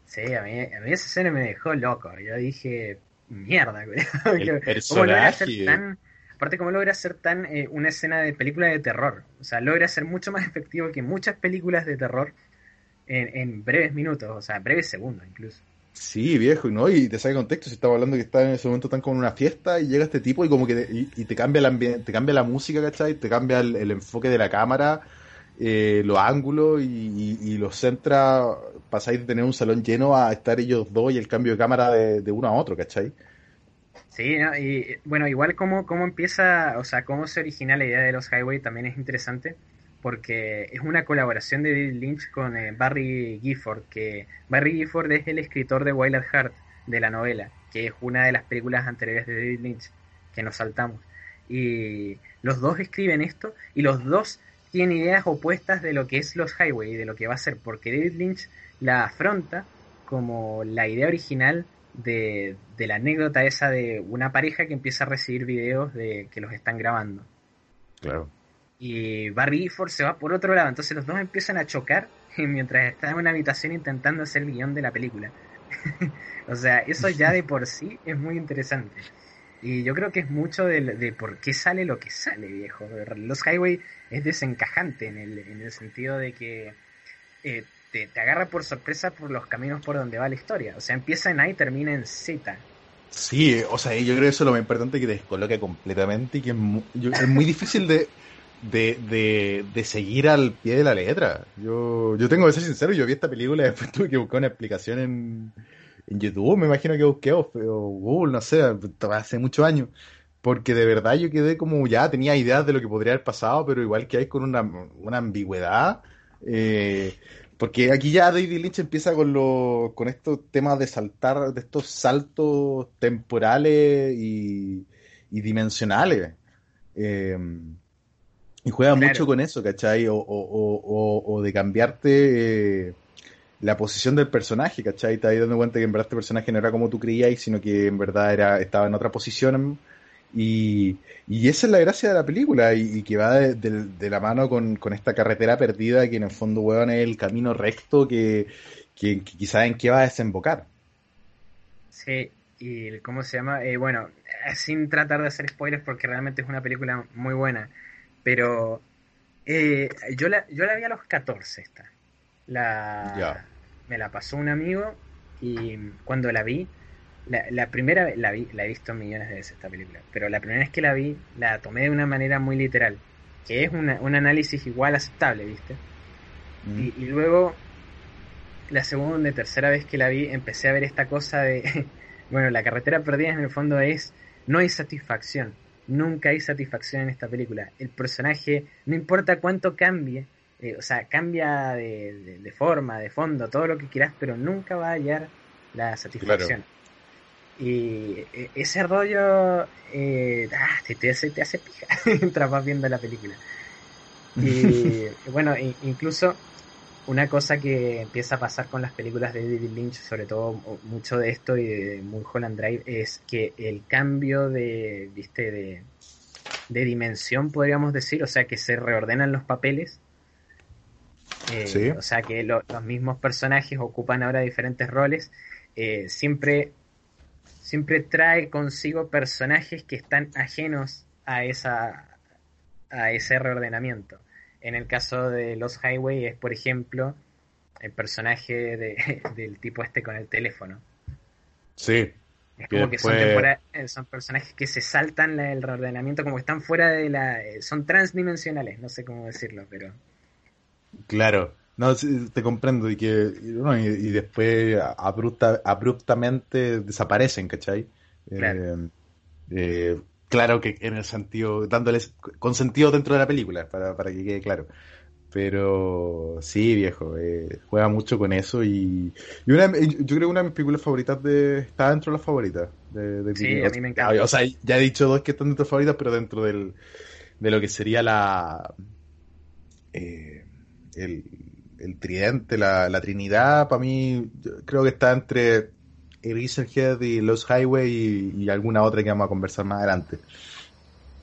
Sí, a mí, a mí esa escena me dejó loco. Yo dije, mierda, güey. El ¿Cómo logra personaje. tan aparte cómo logra ser tan eh, una escena de película de terror. O sea, logra ser mucho más efectivo que muchas películas de terror en, en breves minutos, o sea, breves segundos incluso. Sí, viejo, ¿no? Y te saca contexto, si estaba hablando que está en ese momento tan como en una fiesta y llega este tipo y como que te, y, te cambia el ambiente, te cambia la música, ¿cachai? Te cambia el, enfoque de la cámara, eh, los ángulos y los centra, pasáis de tener un salón lleno a estar ellos dos y el cambio de cámara de, de uno a otro, ¿cachai? Sí, ¿no? y bueno, igual cómo, cómo empieza, o sea, cómo se origina la idea de los Highway también es interesante, porque es una colaboración de David Lynch con eh, Barry Gifford, que Barry Gifford es el escritor de Wild Heart, de la novela, que es una de las películas anteriores de David Lynch, que nos saltamos. Y los dos escriben esto, y los dos tienen ideas opuestas de lo que es los Highway y de lo que va a ser, porque David Lynch la afronta como la idea original de, de la anécdota esa de una pareja que empieza a recibir videos de que los están grabando. Claro. Y Barry Gifford se va por otro lado, entonces los dos empiezan a chocar mientras están en una habitación intentando hacer el guion de la película. o sea, eso ya de por sí es muy interesante. Y yo creo que es mucho de, de por qué sale lo que sale, viejo. Los Highway es desencajante en el, en el sentido de que eh, te, te agarra por sorpresa por los caminos por donde va la historia. O sea, empieza en A y termina en Z. Sí, o sea, yo creo que eso es lo más importante que te descoloca completamente y que es muy, es muy difícil de, de, de, de seguir al pie de la letra. Yo, yo tengo que ser sincero, yo vi esta película y después tuve que buscar una explicación en, en YouTube, me imagino que busqué o, Google, no sé, hace muchos años. Porque de verdad yo quedé como ya, tenía ideas de lo que podría haber pasado, pero igual que hay con una, una ambigüedad. eh, porque aquí ya David Lynch empieza con los, con estos temas de saltar, de estos saltos temporales y, y dimensionales. Eh, y juega Claro. mucho con eso, ¿cachai? O, o- o- o- o de cambiarte eh, la posición del personaje, ¿cachai? Te vas dando cuenta que en verdad este personaje no era como tú creías, sino que en verdad era, estaba en otra posición. Y, y esa es la gracia de la película, y, y que va de, de- de la mano con, con esta carretera perdida, que en el fondo, weón, es el camino recto que, que, que quizás en qué va a desembocar. Sí, y el- ¿cómo se llama? Eh, bueno, eh, sin tratar de hacer spoilers porque realmente es una película muy buena, pero eh, yo, la, yo la vi a los 14 esta. La. Me la pasó un amigo y cuando la vi, la, la primera vez, la vi, la he visto millones de veces esta película, pero la primera vez que la vi la tomé de una manera muy literal, que es una- un análisis igual aceptable, ¿viste? Mm. Y, y luego, la segunda y tercera vez que la vi, empecé a ver esta cosa de, bueno, la carretera perdida en el fondo es, no hay satisfacción, nunca hay satisfacción en esta película. El personaje, no importa cuánto cambie, eh, o sea, cambia de, de- de forma, de fondo, todo lo que quieras, pero nunca va a hallar la satisfacción. Y eh, ese rollo eh, ah, te, te hace, te hace pija mientras vas viendo la película. Y bueno, incluso una cosa que empieza a pasar con las películas de David Lynch, sobre todo mucho de esto y de Mulholland Drive, es que el cambio de, viste, de, de dimensión, podríamos decir, o sea, que se reordenan los papeles. Eh, Sí. O sea, que lo- los mismos personajes ocupan ahora diferentes roles. eh, siempre, siempre trae consigo personajes que están ajenos a esa a ese reordenamiento. En el caso de los Highway es, por ejemplo, el personaje de- del tipo este con el teléfono. Sí, Es como Que son, eh, son personajes que se saltan la- el reordenamiento, como que están fuera de la... eh, son transdimensionales, no sé cómo decirlo, pero... claro. No, te comprendo y que y, no, y, y después abrupta, abruptamente desaparecen, ¿cachai? Claro. Eh, eh, claro que en el sentido, dándoles con sentido dentro de la película, para, para que quede claro. Pero sí, viejo, eh, juega mucho con eso y, y una, yo creo que una de mis películas favoritas de, está dentro de las favoritas. De, de Sí, a mí me encanta. O sea, ya he dicho dos que están dentro de favoritas, pero dentro del, de lo que sería la eh, el, el tridente, la, la trinidad, para mí yo creo que está entre Eraserhead y Los Highway y, y alguna otra que vamos a conversar más adelante.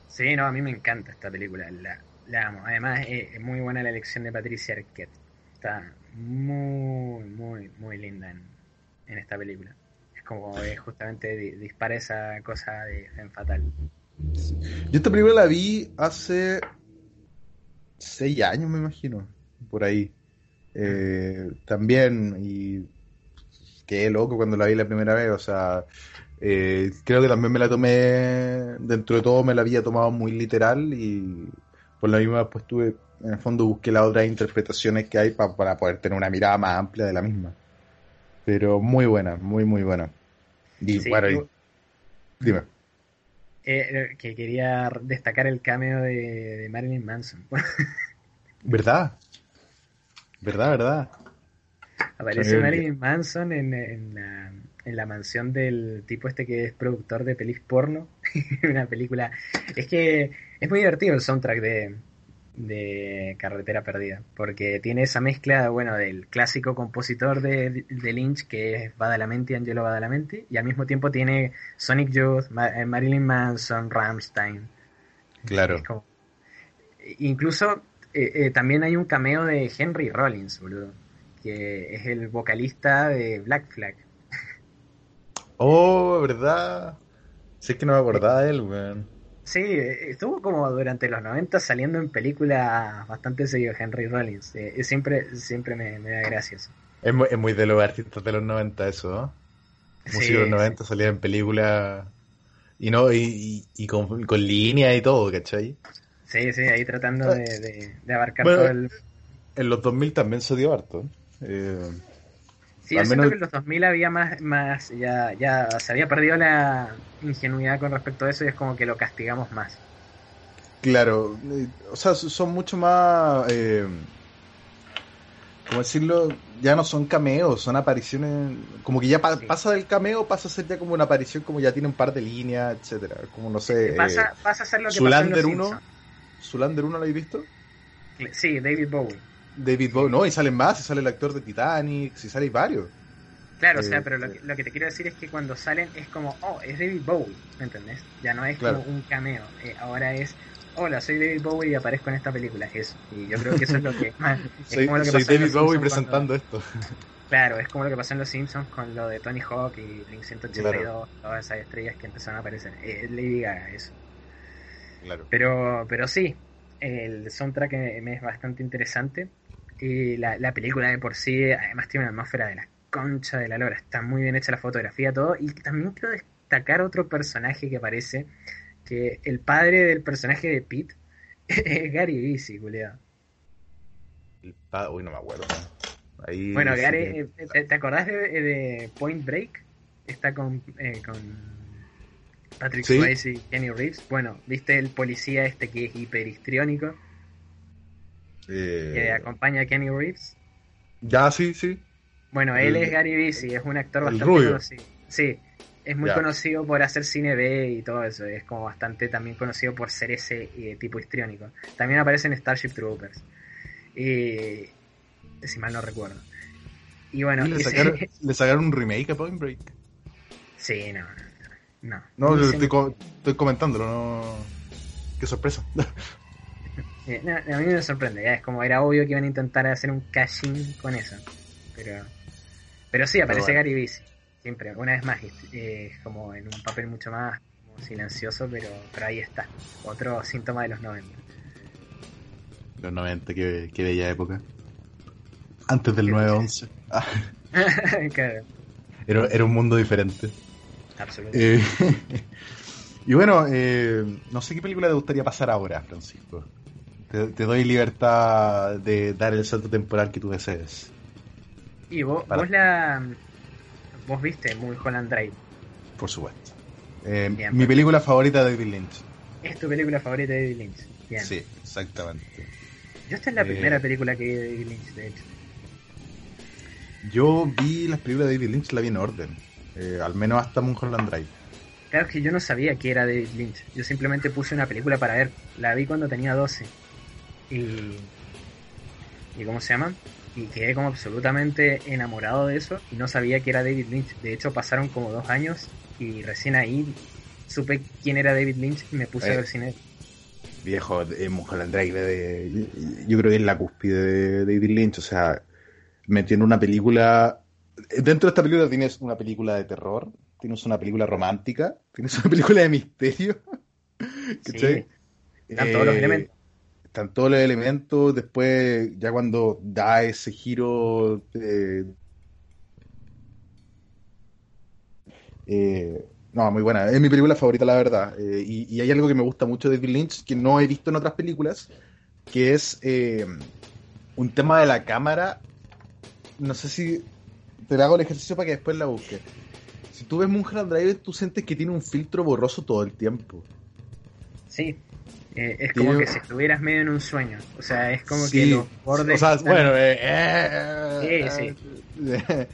Sí, no, a mí me encanta esta película, la, la amo. Además, es, es muy buena la elección de Patricia Arquette. Está muy, muy, muy linda en, en esta película. Es como eh, justamente di- dispara esa cosa de Femme Fatal. Yo esta película la vi hace seis años, me imagino, por ahí. Eh, también, y qué loco cuando la vi la primera vez, o sea, eh, creo que también me la tomé, dentro de todo me la había tomado muy literal y por la misma después tuve, en el fondo busqué las otras interpretaciones que hay pa- para poder tener una mirada más amplia de la misma. Pero muy buena, muy, muy buena. Y Sí, bueno, y- dime. eh, que quería destacar el cameo de, de Marilyn Manson. ¿Verdad? ¿Verdad, verdad? Aparece. Marilyn Manson en, en la, en la mansión del tipo este que es productor de pelis porno. Una película. Es que es muy divertido el soundtrack de, de Carretera Perdida. Porque tiene esa mezcla, bueno, del clásico compositor de, de Lynch, que es Badalamenti, Angelo Badalamenti. Y al mismo tiempo tiene Sonic Youth, Ma- eh, Marilyn Manson, Rammstein. Claro. Como- Incluso eh, eh, también hay un cameo de Henry Rollins, boludo, que es el vocalista de Black Flag. Oh, ¿verdad? Sí, es que no me acordaba de él, weón. Sí, estuvo como durante los 90 saliendo en películas bastante seguido Henry Rollins. Eh, eh, siempre siempre me, me da gracia eso. Es muy, es muy de los artistas de los 90 eso, ¿no? Música Sí, de los sí. 90 salía en películas y no y, y- y con, con línea y todo, ¿cachai? Sí, sí, ahí tratando de, de- de abarcar Bueno, todo el... En los 2000 también se dio harto. Eh, Sí, yo al siento menos- que en los 2000 había más, más ya, ya se había perdido la ingenuidad con respecto a eso y es como que lo castigamos más. claro, eh, o sea, son mucho más, eh, ¿cómo decirlo? Ya no son cameos, son apariciones, como que ya pa- Sí. pasa del cameo, pasa a ser ya como una aparición, como ya tiene un par de líneas, etcétera Como no sé, Pasa, eh, pasa a ser lo que Zoolander pasó en Los 1, Zoolander 1 lo habéis visto? Sí, David Bowie. David Bowie, no, y salen más, y sale el actor de Titanic, si sale varios. Claro, o Eh, sea, pero lo que, lo que te quiero decir es que cuando salen es como, oh, es David Bowie, ¿me entendés? Ya no es Claro. como un cameo, eh, ahora es, hola, soy David Bowie y aparezco en esta película, eso. Y yo creo que eso es lo que... es Soy, como lo que soy pasó en David Los Bowie Simpsons presentando esto. claro, es como lo que pasó en Los Simpsons con lo de Tony Hawk y Blink 182, todas esas estrellas que empezaron a aparecer. Eh, Lady Gaga, eso. Claro. Pero, pero sí, el soundtrack eh, me es bastante interesante. Y la, la película de por sí, además, tiene una atmósfera de la concha de la lora. Está muy bien hecha la fotografía, todo. Y también quiero destacar otro personaje que aparece, que el padre del personaje de Pete es Gary Busey, culiao. El pa- Uy, no me acuerdo. Ahí Bueno, Gary, que- eh, ¿te, te acordás de, de Point Break? Está con, eh, con Patrick Sí. Swayze y Kenny Reeves. Bueno, ¿viste el policía este que es hiperhistriónico? Eh, Que acompaña a Kenny Reeves. Ya, sí, sí. Bueno, él El- es Gary Busey, es un actor bastante rubio. conocido. Sí, es muy Ya. conocido por hacer cine B y todo eso. Es como bastante también conocido por ser ese eh, tipo histriónico. También aparece en Starship Troopers. Y, si mal no recuerdo. Y bueno, Y le, ese- sacaron, le sacaron un remake a Point Break. sí, no, no. No, estoy, co- estoy comentándolo, no. Qué sorpresa. Eh, no, a mí me sorprende, ya es como era obvio que iban a intentar hacer un cash-in con eso. Pero, pero sí, aparece bueno. Gary Busey, siempre, una vez más, eh, como en un papel mucho más como silencioso, pero, pero ahí está, otro síntoma de los 90. Los 90, qué, qué bella época. Antes del Qué 9-11. Ah, claro, era, era un mundo diferente. absolutamente. Eh, y bueno, eh, no sé qué película te gustaría pasar ahora, Francisco. Te, te doy libertad de dar el salto temporal que tú desees. y vos, para- vos la... Vos viste Mulholland Drive, Por supuesto. Eh, Bien, mi película favorita de David Lynch. es tu película favorita de David Lynch. Bien. Sí, exactamente. Yo esta es la Eh, primera película que vi de David Lynch, de hecho. Yo vi las películas de David Lynch, la vi en orden. Eh, al menos hasta Mulholland Drive. Claro, es que yo no sabía que era David Lynch. Yo simplemente puse una película para ver. La vi cuando tenía 12. Y. ¿Y cómo se llama? Y quedé como absolutamente enamorado de eso. Y no sabía que era David Lynch. De hecho, pasaron como dos años. Y recién ahí supe quién era David Lynch y me puse Eh. a ver cine. Viejo, eh, Mulholland Drive, de- yo creo que es la cúspide de David Lynch. O sea, metió en una película. Dentro de esta película tienes una película de terror, tienes una película romántica, tienes una película de misterio ¿Cachai? Están todos los Eh, elementos. Están todos los elementos. Después, ya cuando da ese giro. eh, no, muy buena. Es mi película favorita, la verdad. Eh, y, y hay algo que me gusta mucho de David Lynch que no he visto en otras películas, que es eh, un tema de la cámara. No sé si te hago el ejercicio para que después la busques. Si tú ves Mulholland Drive, tú sientes que tiene un filtro borroso todo el tiempo. Sí. Eh, es como que si estuvieras medio en un sueño. O sea, es como Sí. que los bordes. O sea, están- bueno, eh, Sí, eh,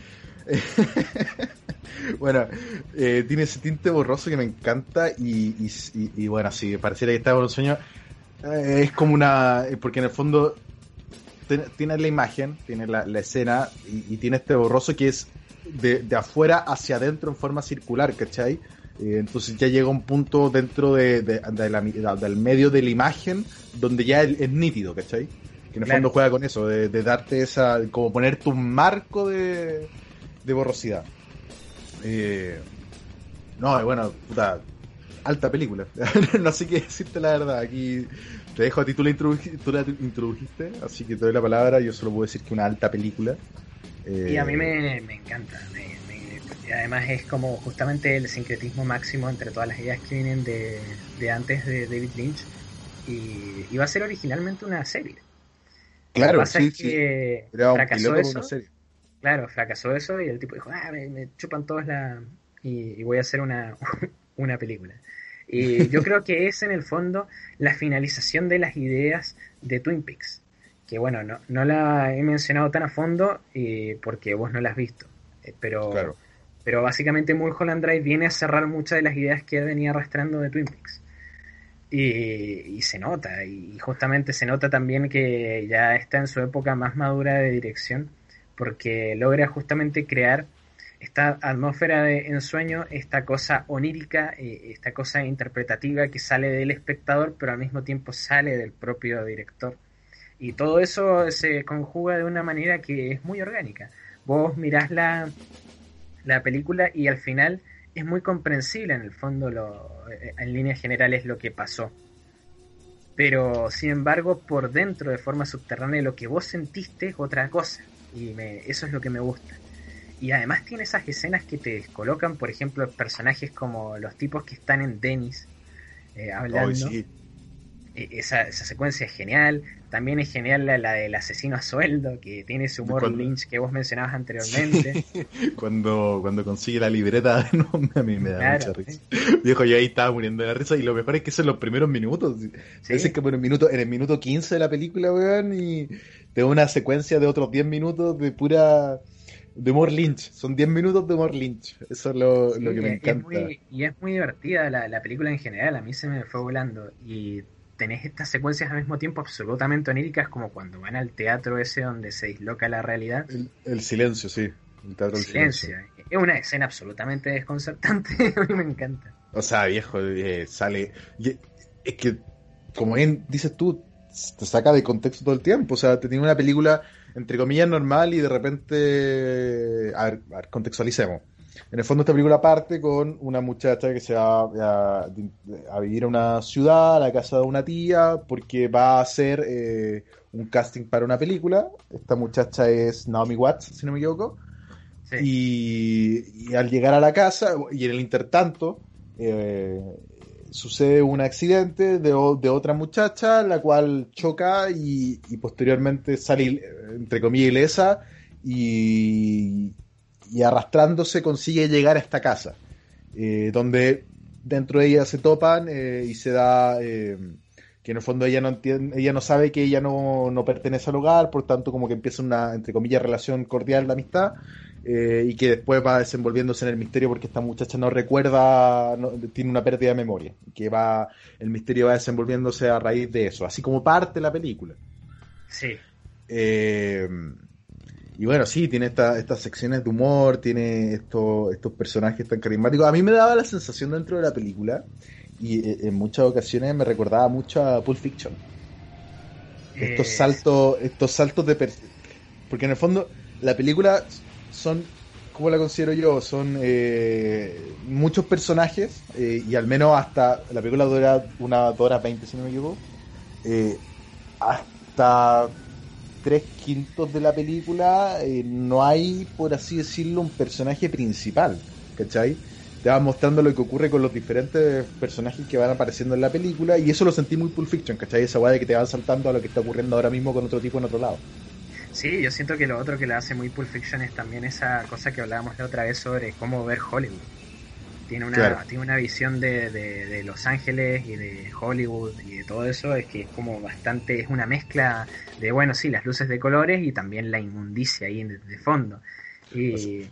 bueno, eh, tiene ese tinte borroso que me encanta y, y, y- y bueno, sí, pareciera que estaba en un sueño. eh, es como una... Porque en el fondo tiene, tiene la imagen, tiene la, la escena y, y tiene este borroso que es de, de afuera hacia adentro en forma circular, ¿cachai? Eh, entonces ya llega un punto dentro de, de- de la- del medio de la imagen donde ya es, es nítido, ¿cachai? Que en el Claro. fondo juega con eso, de, de darte esa, como ponerte un marco de, de borrosidad. Eh, no, bueno, puta, alta película. no sé qué decirte la verdad. Aquí te dejo a ti, tú la, tú la introdujiste, así que te doy la palabra. Yo solo puedo decir que una alta película. Eh, Y a mí me, me encanta. me- y además es como justamente el sincretismo máximo entre todas las ideas que vienen de, de antes de David Lynch. Y iba a ser originalmente una serie. Lo que Claro, pasa sí, es sí. que Era un fracasó eso. una serie. Claro, fracasó eso y el tipo dijo, ah, me, me chupan todos la... Y, y voy a hacer una, una película. Y yo creo que es en el fondo la finalización de las ideas de Twin Peaks. Que bueno, no, no la he mencionado tan a fondo eh, porque vos no la has visto. Eh, pero, Claro. Pero básicamente Mulholland Drive viene a cerrar muchas de las ideas que venía arrastrando de Twin Peaks. Y, se nota, y justamente se nota también que ya está en su época más madura de dirección, porque logra justamente crear esta atmósfera de ensueño, esta cosa onírica, eh, esta cosa interpretativa que sale del espectador, pero al mismo tiempo sale del propio director. Y todo eso se conjuga de una manera que es muy orgánica. Vos mirás la, la película y al final es muy comprensible en el fondo, lo, eh, en líneas generales, lo que pasó. Pero, sin embargo, por dentro, de forma subterránea, lo que vos sentiste es otra cosa. Y me- eso es lo que me gusta. Y además tiene esas escenas que te descolocan, por ejemplo, personajes como los tipos que están en Denis eh, hablando. Sí. Esa, esa secuencia es genial. También es genial la, la del asesino a sueldo, que tiene ese humor Cuando- Lynch que vos mencionabas anteriormente. Cuando, cuando consigue la libreta, no, a mí me da Claro, mucha risa. Viejo, yo ahí estaba muriendo de la risa. Y lo mejor es que son los primeros minutos. Sí. Es que por el minuto, en el minuto 15 de la película, weón, y da una secuencia de otros 10 minutos de pura. de humor Lynch. Son 10 minutos de humor Lynch. Eso es lo, lo Sí, que me y es encanta. muy- y es muy divertida la, la película en general, a mí se me fue volando. Y tenés estas secuencias al mismo tiempo absolutamente oníricas, como cuando van al teatro ese donde se disloca la realidad. El, el silencio, sí. El teatro del Silencio. silencio. Es una escena absolutamente desconcertante, a mí me encanta. O sea, viejo, eh, sale. es que, como bien dices tú, te saca de contexto todo el tiempo. O sea, te tiene una película, entre comillas, normal y de repente. A ver, a ver, contextualicemos. En el fondo, esta película parte con una muchacha que se va a, a vivir a una ciudad, a la casa de una tía, porque va a hacer eh, un casting para una película. Esta muchacha es Naomi Watts, si no me equivoco. Sí. Y, y al llegar a la casa, y en el intertanto, eh, sucede un accidente de, otra muchacha, la cual choca y, y posteriormente sale, entre comillas, ilesa y, y arrastrándose consigue llegar a esta casa, eh, donde dentro de ella se topan eh, y se da... eh, que en el fondo ella no entiende, ella no sabe que ella no, no pertenece al hogar, por tanto como que empieza una, entre comillas, relación cordial de amistad, eh, y que después va desenvolviéndose en el misterio porque esta muchacha no recuerda, no- tiene una pérdida de memoria, que va, el misterio va desenvolviéndose a raíz de eso, así como parte la película. Sí. Eh, y bueno, sí, tiene esta- estas secciones de humor, tiene estos, estos personajes tan carismáticos. A mí me daba la sensación dentro de la película, y eh, en muchas ocasiones me recordaba mucho a Pulp Fiction. Estos Eh, saltos, estos saltos de... per- Porque en el fondo la película son ¿cómo la considero yo? Son eh, muchos personajes eh, y al menos hasta la película dura una hora veinte, si no me equivoco. Eh, hasta tres quintos de la película eh, no hay, por así decirlo, un personaje principal, ¿cachai? Te va mostrando lo que ocurre con los diferentes personajes que van apareciendo en la película y eso lo sentí muy Pulp Fiction, ¿cachai? Esa weá de que te van saltando a lo que está ocurriendo ahora mismo con otro tipo en otro lado. Sí, yo siento que lo otro que le hace muy Pulp Fiction es también esa cosa que hablábamos la otra vez sobre cómo ver Hollywood. Tiene una, Claro. tiene una visión de, de- de Los Ángeles y de Hollywood y de todo eso, es que es como bastante, es una mezcla de, bueno, sí, las luces de colores y también la inmundicia ahí de, de fondo. Y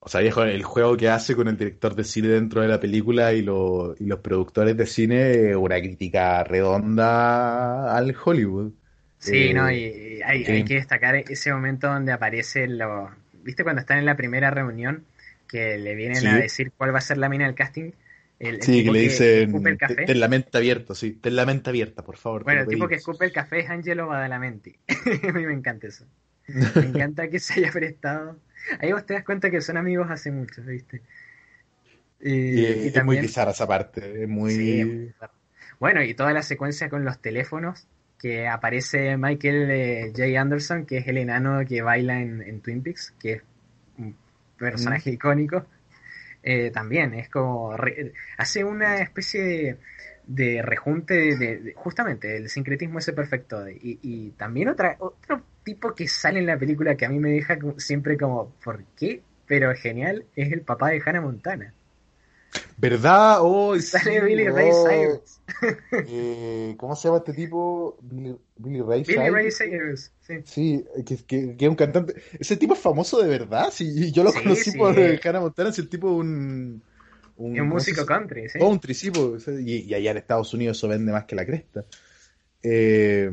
O sea, viejo, el juego que hace con el director de cine dentro de la película y, lo- y los productores de cine, eh, una crítica redonda al Hollywood. sí, Eh, ¿no? Y, y hay, sí. hay que destacar ese momento donde aparecen los... ¿Viste cuando están en la primera reunión que le vienen Sí. a decir cuál va a ser la mina del casting? El, el Sí, tipo que le dicen, el café. ten la mente abierta, sí, ten la mente abierta, por favor. Bueno, el tipo que pedimos". escupe el café es Angelo Badalamenti. a mí me encanta eso. Me encanta que se haya prestado. Ahí vos te das cuenta que son amigos hace mucho, ¿viste? Y, Y, y es muy también- bizarra esa parte, es muy... Sí, es muy. Bueno, y toda la secuencia con los teléfonos, que aparece Michael eh, J. Anderson, que es el enano que baila en, en Twin Peaks, que es un personaje icónico. Eh, también es como... re- hace una especie de, de rejunte de, de- de- justamente el sincretismo ese perfecto. y, y también otra, otro tipo que sale en la película que a mí me deja siempre como, ¿por qué? Pero genial, es el papá de Hannah Montana. ¿Verdad? Oh, Sale sí, Billy Ray oh. Cyrus. Eh, ¿Cómo se llama este tipo? Billy, Billy Ray Billy Cyrus. Ray Cyrus, sí. Sí, que, que- que es un cantante. Ese tipo es famoso de verdad. Sí, yo lo Sí, conocí sí. por eh, Hannah Montana, es el tipo de un. Un ¿cómo músico country, sí. Country, sí, po, o sea, y, y allá en Estados Unidos eso vende más que la cresta. Eh,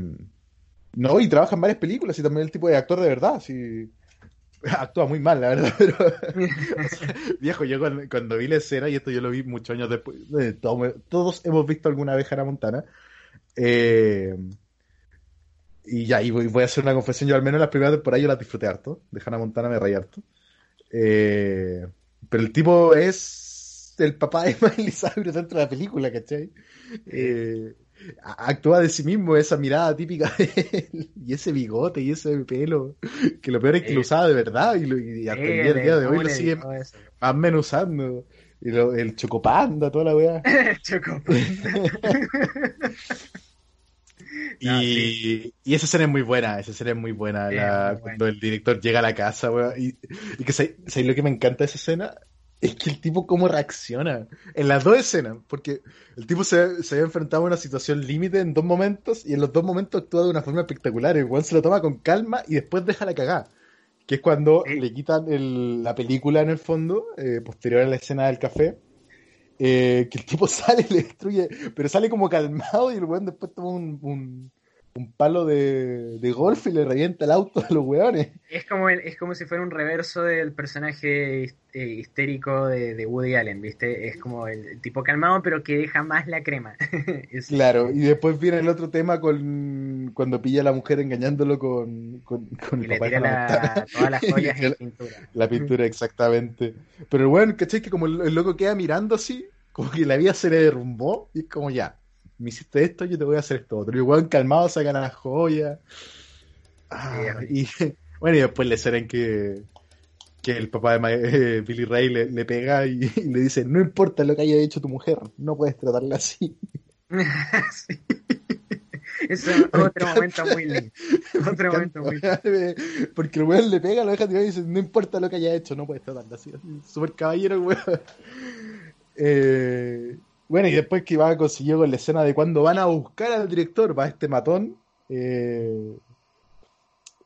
no, y trabaja en varias películas y también el tipo de actor de verdad, sí. Actúa muy mal, la verdad, pero o sea, viejo, yo cuando, cuando vi la escena, y esto yo lo vi muchos años después, eh, todo- todos hemos visto alguna vez Hannah Montana, eh, y ya, y voy, voy a hacer una confesión, yo al menos las primeras temporadas yo las disfruté harto, de Hannah Montana me reí harto, Eh, pero el tipo es el papá de Miley Cyrus dentro de la película, ¿cachai? Eh, actúa de sí mismo esa mirada típica de él, y ese bigote y ese pelo, que lo peor es que lo usaba de verdad y, lo, y hasta el día, el día de hoy lo sigue más o menos usando. Y lo- el chocopanda, toda la weá. No, Y, y esa escena es muy buena, esa escena es muy buena. Sí, la- muy buena. Cuando el director llega a la casa, weón. Y, y que ¿sabes sabes lo que me encanta de esa escena? Es que el tipo cómo reacciona. En las dos escenas, porque el tipo se, se había enfrentado a una situación límite en dos momentos y en los dos momentos actúa de una forma espectacular. El weón se lo toma con calma y después deja la cagada. Que es cuando le quitan el- la película en el fondo, eh, posterior a la escena del café. eh, que el tipo sale y le destruye, pero sale como calmado y el weón después toma un, un, un palo de, de golf y le revienta el auto a los weones. Es como, el- es como si fuera un reverso del personaje eh, histérico de, de Woody Allen, ¿viste? Es como el, el tipo calmado, pero que deja más la crema. Es- Claro, y después viene el otro tema con cuando pilla a la mujer engañándolo con, con, con Y el le papá tira la- todas las joyas Y en la- pintura. La pintura, exactamente. Pero bueno, ¿cachai? Que como el, el loco queda mirando así, como que la vida se le derrumbó y es como ya, me hiciste esto, yo te voy a hacer esto otro. Y weón calmado saca las joyas. Ah, y bueno, y después le serán que, que el papá de Ma- eh, Billy Ray le, le pega y, y le dice, no importa lo que haya hecho tu mujer, no puedes tratarla así. Sí. Es otro momento muy lindo. Otro momento muy lindo. Porque el weón le pega, lo deja tirar y dice, no importa lo que haya hecho, no puedes tratarla así. Súper caballero, weón. Eh, bueno, y después que va consiguió con la escena de cuando van a buscar al director, va este matón. eh,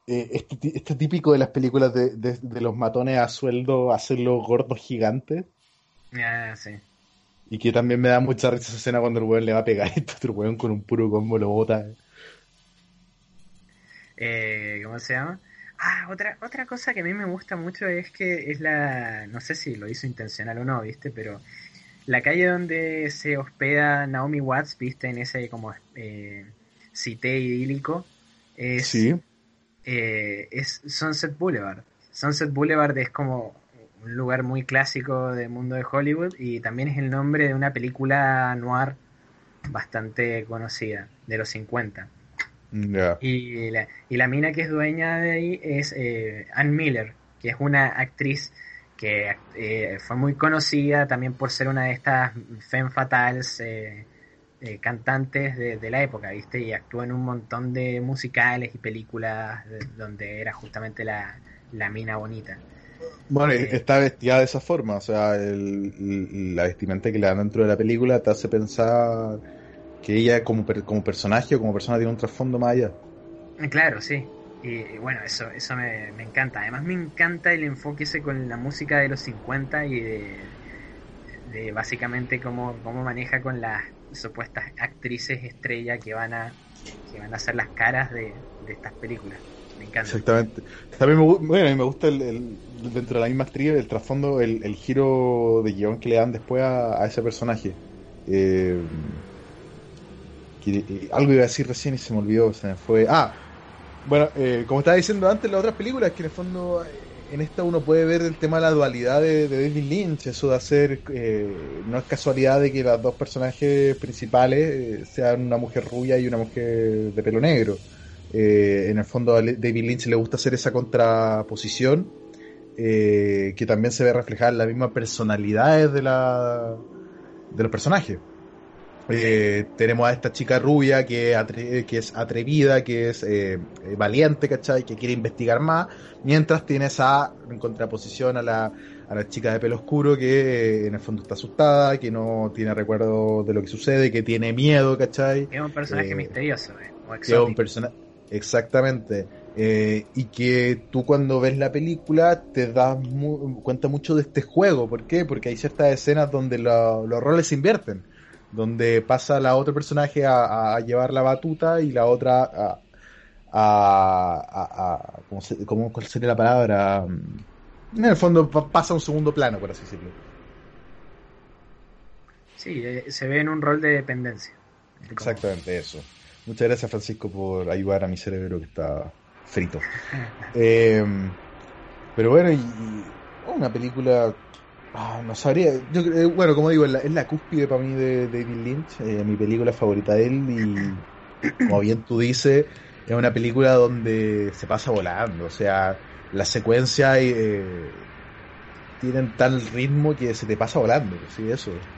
eh, este, este típico de las películas de, de- de los matones a sueldo, hacerlos gordos gigantes. Ah, sí. Y que también me da mucha risa esa escena cuando el weón le va a pegar y este otro weón con un puro combo lo bota. Eh, ¿Cómo se llama? Ah, otra, otra cosa que a mí me gusta mucho es que es la. No sé si lo hizo intencional o no, ¿viste? Pero la calle donde se hospeda Naomi Watts, ¿viste? En ese como eh, cité idílico. Es, Sí. eh, es Sunset Boulevard. Sunset Boulevard es como un lugar muy clásico del mundo de Hollywood y también es el nombre de una película noir bastante conocida, de los 50. Ya. Y la, y la mina que es dueña de ahí es eh, Ann Miller, que es una actriz que eh, fue muy conocida también por ser una de estas femme fatales eh, eh, cantantes de, de la época, ¿viste? Y actuó en un montón de musicales y películas de- donde era justamente la, la mina bonita. Bueno, Eh, está vestida de esa forma, o sea, el- la vestimenta que le dan dentro de la película te hace pensar que ella como, como personaje o como persona tiene un trasfondo más allá. Claro, sí. Y, bueno, eso, eso me, me encanta. Además me encanta el enfoque ese con la música de los 50 y de, de básicamente cómo, cómo maneja con las supuestas actrices estrella que van a que van a hacer las caras de, de estas películas. Me encanta. Exactamente. También me, bueno, a mí me gusta el, dentro de la misma actriz el trasfondo, el, el giro de guion que le dan después a, a ese personaje. Eh, eh, algo iba a decir recién y se me olvidó, se me fue. Ah, bueno, eh, como estaba diciendo antes, las otras películas, que en el fondo eh, en esta uno puede ver el tema de la dualidad de, David Lynch, eso de hacer, eh, no es casualidad de que los dos personajes principales eh, sean una mujer rubia y una mujer de pelo negro. Eh, en el fondo a David Lynch le gusta hacer esa contraposición que también se ve reflejada en las mismas personalidades de, la, de los personajes. Eh, tenemos a esta chica rubia que, es atre- que es atrevida, que es eh, eh, valiente, ¿cachai? Que quiere investigar más, mientras tienes a, en contraposición a la, a la chica de pelo oscuro que eh, en el fondo está asustada, que no tiene recuerdo de lo que sucede, que tiene miedo, ¿cachai? Es un personaje Eh, misterioso eh, o es exótico. un personaje exactamente Eh, y que tú cuando ves la película te das mu- cuenta mucho de este juego ¿por qué? porque hay ciertas escenas donde lo- los roles se invierten donde pasa la otra personaje a, a llevar la batuta y la otra a, a, a- ¿cómo, se- cómo- cuál sería la palabra? en el fondo pa- pasa a un segundo plano por así decirlo Sí, eh, se ve en un rol de dependencia. Exactamente eso. Muchas gracias Francisco por ayudar a mi cerebro que está frito. Eh, pero bueno, y, y- una película, ah, no sabría, yo eh, bueno, como digo, es la, es la cúspide para mí de David Lynch, eh, mi película favorita de él y como bien tú dices, es una película donde se pasa volando, o sea, las secuencias eh, tienen tal ritmo que se te pasa volando, sí, eso.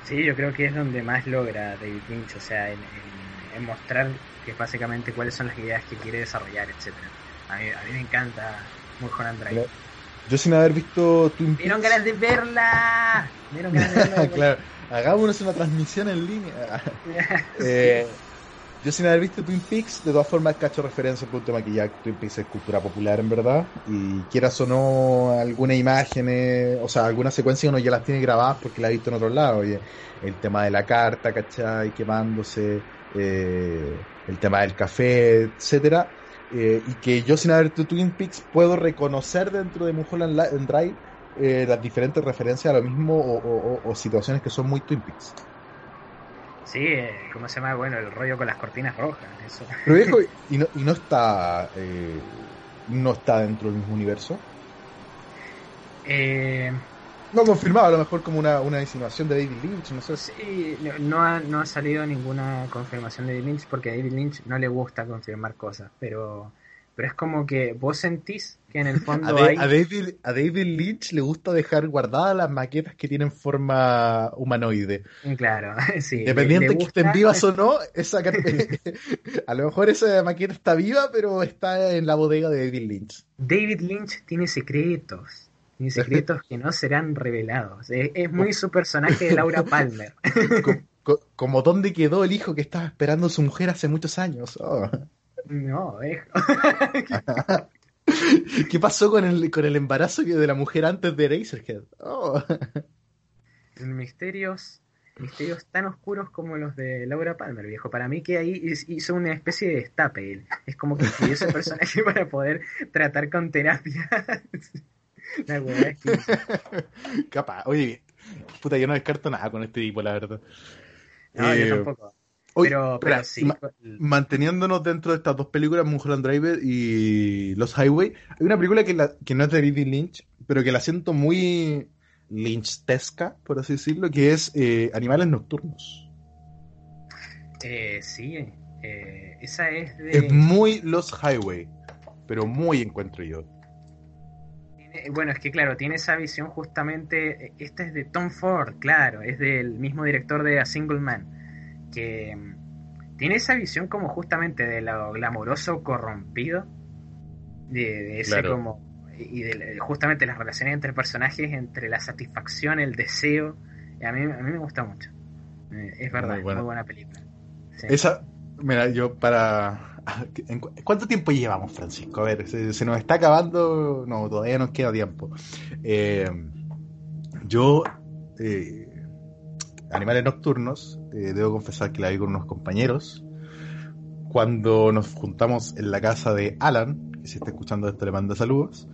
Sí, yo creo que es donde más logra David Lynch, o sea, en, en- en mostrar que es básicamente cuáles son las ideas que quiere desarrollar, etcétera. A mí, a mí me encanta Mulholland Drive. Claro. Yo sin haber visto Twin ¡Me dieron Peaks- ganas de verla! ¡Me dieron ganas de verla! claro, hagámonos una transmisión en línea. Eh, yo sin haber visto Twin Peaks, de todas formas cacho referencia por un tema que ya Twin Peaks es cultura popular en verdad. Y quieras o no, algunas imágenes, o sea, algunas secuencias uno ya las tiene grabadas porque las ha visto en otro lado. Oye, el tema de la carta, ¿cachai? Quemándose, eh, el tema del café, etcétera. Eh, y que yo sin haber visto Twin Peaks puedo reconocer dentro de Mulholland Drive eh, las diferentes referencias a lo mismo o, o- o- o situaciones que son muy Twin Peaks. Sí, eh, ¿cómo se llama? Bueno, el rollo con las cortinas rojas. Eso. Pero viejo, y no, y no está eh, no está dentro del mismo universo. Eh, No confirmado, a lo mejor como una, una insinuación de David Lynch, no sé. sí, no- ha, no ha salido ninguna confirmación de David Lynch porque a David Lynch no le gusta confirmar cosas, pero, pero es como que vos sentís que en el A, fondo Da- hay... a David, a David Lynch le gusta dejar guardadas las maquetas que tienen forma humanoide. Claro, sí. Dependiente le- le que estén vivas o no, esa, a lo mejor esa maqueta está viva, pero está en la bodega de David Lynch. David Lynch tiene secretos. Tiene secretos que no serán revelados. Es, es muy su personaje de Laura Palmer. Co- co- como dónde quedó el hijo que estaba esperando su mujer hace muchos años. Oh. No, es... ¿Qué pasó con el, con el embarazo de la mujer antes de Eraserhead? Oh. misterios misterios tan oscuros como los de Laura Palmer, viejo. Para mí que ahí hiz- hizo una especie de destape. Es como que escribió ese personaje para poder tratar con terapia. La weá es que hizo. Capaz, oye, puta, yo no descarto nada con este tipo, la verdad. No, Eh, yo tampoco. Oye, pero, pero sí. ma- Manteniéndonos dentro de estas dos películas, Mulholland Drive y Los Highway, hay una película que, la- que no es de David Lynch, pero que la siento muy lynchtesca, por así decirlo, que es eh, Animales Nocturnos. Eh, sí, eh, esa es de... Es muy Los Highway, pero muy encuentro yo. Tiene- Bueno, es que claro, tiene esa visión justamente. Esta es de Tom Ford, claro, es del mismo director de A Single Man. Que mm, tiene esa visión como justamente de lo glamoroso corrompido. De, de ese Claro. como. Y de, justamente las relaciones entre personajes, entre la satisfacción, el deseo. Y a mí, a mí me gusta mucho. Eh, Es verdad, Muy es buena. muy buena película. Sí. Esa, mira, yo para... ¿en cu- ¿Cuánto tiempo llevamos, Francisco? A ver, se, se nos está acabando... No, todavía nos queda tiempo. Eh, yo, eh, Animales Nocturnos, eh, debo confesar que la vi con unos compañeros. Cuando nos juntamos en la casa de Alan, que si está escuchando esto le manda saludos.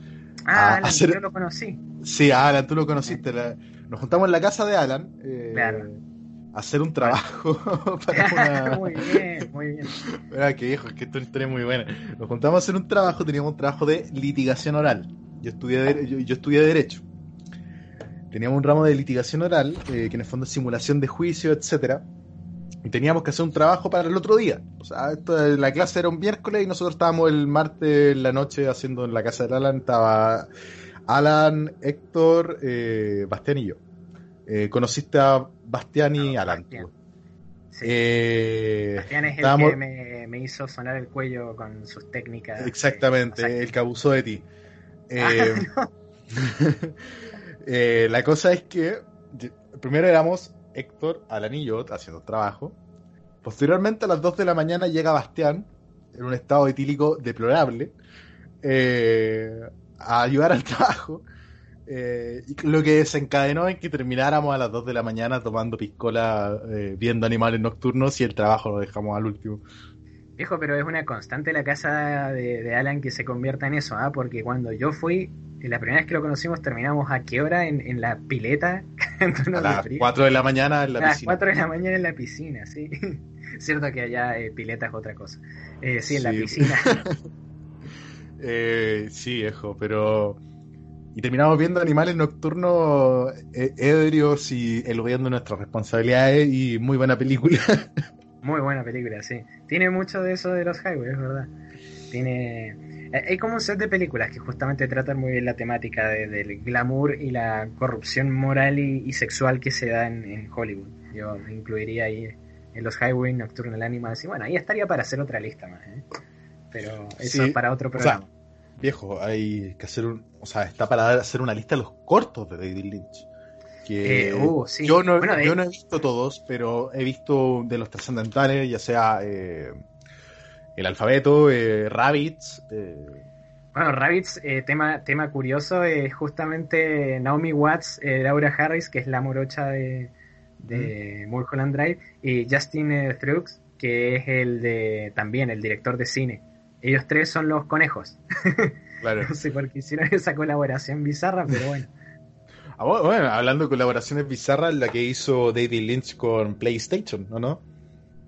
ah, Alan, hacer- yo lo conocí. Sí, Alan, tú lo conociste. la- nos juntamos en la casa de Alan. Claro. Hacer un trabajo para una... muy bien, muy bien. Ah, qué viejo, es que historia es muy buena. Nos juntamos a hacer un trabajo, teníamos un trabajo de litigación oral. Yo estudié, de- yo, yo estudié Derecho. Teníamos un ramo de litigación oral, eh, que en el fondo es simulación de juicio, etcétera. Y teníamos que hacer un trabajo para el otro día. O sea, esto- la clase era un miércoles y nosotros estábamos el martes en la noche haciendo en la casa de Alan. Estaba Alan, Héctor, eh, Bastián y yo. Eh, conociste a Bastián y Ah, Alan. Sí. Eh, Bastián es el que me, me hizo sonar el cuello con sus técnicas. Exactamente, eh, el que abusó de ti. Ah, Eh, la cosa es que primero éramos Héctor, Alan y yo haciendo trabajo. Posteriormente, a las 2 de la mañana, llega Bastián en un estado etílico deplorable eh, a ayudar al trabajo. Eh, lo que desencadenó en que termináramos a las 2 de la mañana tomando piscola, eh, viendo animales nocturnos y el trabajo lo dejamos al último. Viejo, pero es una constante la casa de, de Alan que se convierta en eso, ¿ah? Porque cuando yo fui, la primera vez que lo conocimos, terminamos a qué hora en, en la pileta. A las 4 de la mañana en la a las piscina. 4 de la mañana en la piscina, sí. Cierto que allá eh, pileta es otra cosa. Eh, sí, en la piscina. Eh, sí, viejo, pero. Y terminamos viendo animales nocturnos eh, ebrios y eludiendo nuestras responsabilidades y muy buena película. Muy buena película, sí. Tiene mucho de eso de los highways, verdad. Tiene. eh, Hay como un set de películas que justamente tratan muy bien la temática de- del glamour y la corrupción moral y, y sexual que se da en, en Hollywood. Yo incluiría ahí en los Highway Nocturnal Animals. Y bueno, ahí estaría para hacer otra lista más. ¿eh? Pero eso Sí, es para otro o sea, programa. Viejo, hay que hacer un. O sea, está para hacer una lista de los cortos de David Lynch. Que Eh, uh, sí. yo, no, Bueno, yo no he visto todos, pero he visto de los trascendentales, ya sea eh, El Alfabeto, eh, Rabbits. eh, Bueno, Rabbits, eh, tema, tema curioso, es justamente Naomi Watts, eh, Laura Harris, que es la morocha de, de Mulholland Drive, y Justin eh, Truex, que es el de también el director de cine. Ellos tres son los conejos. claro. No sé por qué hicieron esa colaboración bizarra, pero bueno. Ah, bueno, hablando de colaboraciones bizarras, la que hizo David Lynch con PlayStation, ¿no? no?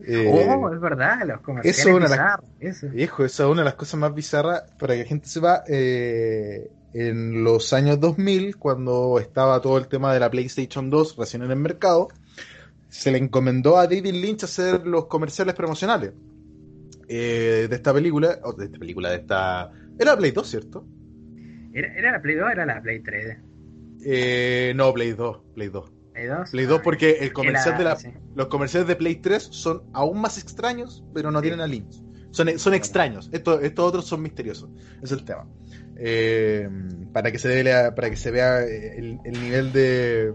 Eh, oh, es verdad, los comerciales eso una bizarros, eso. Esa es una de las cosas más bizarras para que la gente sepa. eh, en los años 2000, cuando estaba todo el tema de la PlayStation 2 recién en el mercado, se le encomendó a David Lynch hacer los comerciales promocionales eh, de esta película, o de esta película, de esta... Era Play 2, ¿cierto? ¿Era, ¿Era la Play 2 o era la Play 3? Eh, no, Play 2, Play 2. ¿Play 2? Play 2 Ah, porque el comercial la- de la, sí. los comerciales de Play 3 son aún más extraños, pero no Sí. tienen a Lynch. Son, son extraños. Estos, estos otros son misteriosos. Es el tema. Eh, para que se vea, para que se vea el, el nivel de,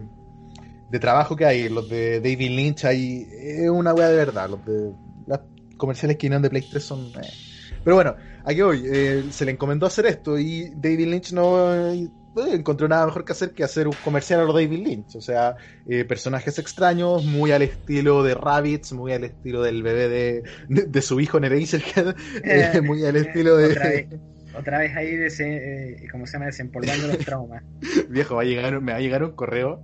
de trabajo que hay. Los de David Lynch hay es una wea de verdad. Los de las comerciales que vienen de Play 3 son. eh. Pero bueno, aquí voy. Eh, se le encomendó hacer esto y David Lynch no eh, encontró nada mejor que hacer que hacer un comercial a los David Lynch. O sea, eh, personajes extraños, muy al estilo de Rabbits, muy al estilo del bebé de, de, de su hijo eh, muy al estilo de... Otra vez, otra vez ahí, dese, eh, ¿cómo se llama? Desempolvando los traumas. Viejo, va a llegar, me va a llegar un correo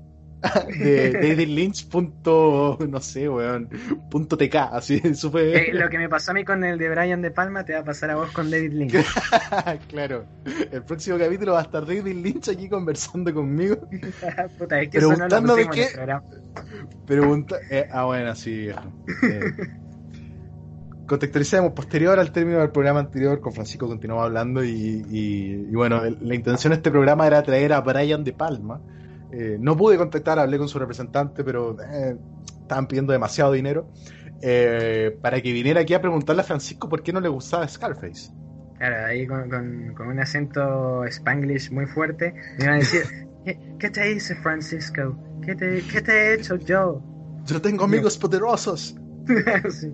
de David Lynch. Punto, no sé, weón. Punto TK. Así, eso fue. Eh, lo que me pasó a mí con el de Brian De Palma te va a pasar a vos con David Lynch. claro. El próximo capítulo va a estar David Lynch aquí conversando conmigo. Puta, es que eso no lo qué-. Pregunta. eh, ah, bueno, sí, viejo. Eh, contextualicemos posterior al término del programa anterior. Con Francisco continuamos hablando. Y, y- y bueno, el- la intención de este programa era traer a Brian De Palma. Eh, no pude contactar, hablé con su representante, pero eh, estaban pidiendo demasiado dinero. eh, para que viniera aquí a preguntarle a Francisco por qué no le gustaba Scarface. Claro, ahí con, con- con un acento spanglish muy fuerte, me iban a decir, ¿qué, qué te hice Francisco? ¿Qué te, qué te he hecho yo? Yo tengo amigos poderosos. Sí,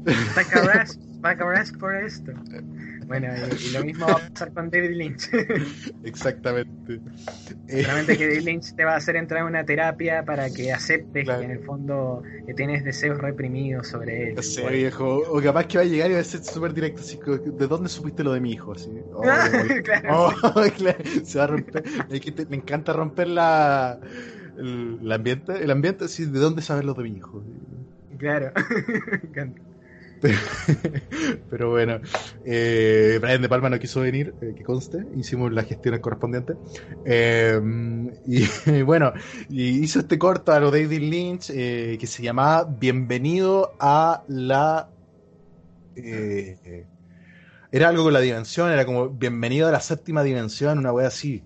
Bacarras por esto. Bueno, y, y lo mismo va a pasar con David Lynch. Exactamente. Eh, Solamente que David Lynch te va a hacer entrar en una terapia para que aceptes Claro. que en el fondo que tienes deseos reprimidos sobre él. No sé, viejo. O capaz que va a llegar y va a ser súper directo. Así, ¿De dónde supiste lo de mi hijo? Así. Oh, Claro. oh, claro, Se va a romper. Me encanta romper la, el, el ambiente. El ambiente, así, ¿de dónde sabes lo de mi hijo? Claro. Me encanta. Pero bueno, eh, Brian De Palma no quiso venir, eh, que conste, hicimos las gestiones correspondientes. Eh, y bueno, y hizo este corto a lo David Lynch eh, que se llamaba Bienvenido a la. era algo con la dimensión, era como Bienvenido a la séptima dimensión, una wea así.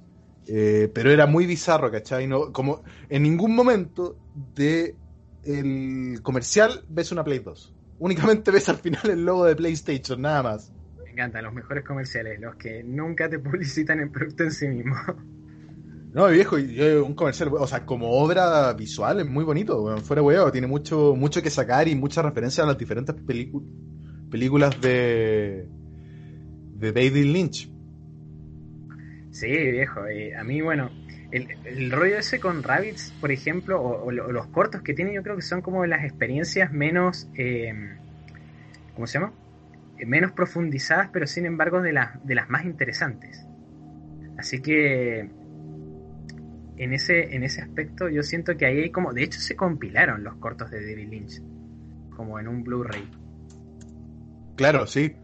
Pero era muy bizarro, ¿cachai? No, como en ningún momento de el comercial ves una Play 2. Únicamente ves al final el logo de PlayStation, nada más. Me encantan los mejores comerciales, los que nunca te publicitan el producto en sí mismo. No, viejo, y- y un comercial, o sea, como obra visual es muy bonito, weón, fuera huevo, tiene mucho, mucho que sacar y muchas referencias a las diferentes películas de, de David Lynch. Sí, viejo. eh, a mí, bueno, el, rollo ese con Rabbits, por ejemplo, o, o lo- los cortos que tiene, yo creo que son como las experiencias menos. eh, ¿Cómo se llama? Eh, menos profundizadas, pero sin embargo de, las de las más interesantes. Así que. En ese, en ese aspecto, yo siento que ahí hay como. De hecho, se compilaron los cortos de David Lynch. Como en un Blu-ray. Claro, sí.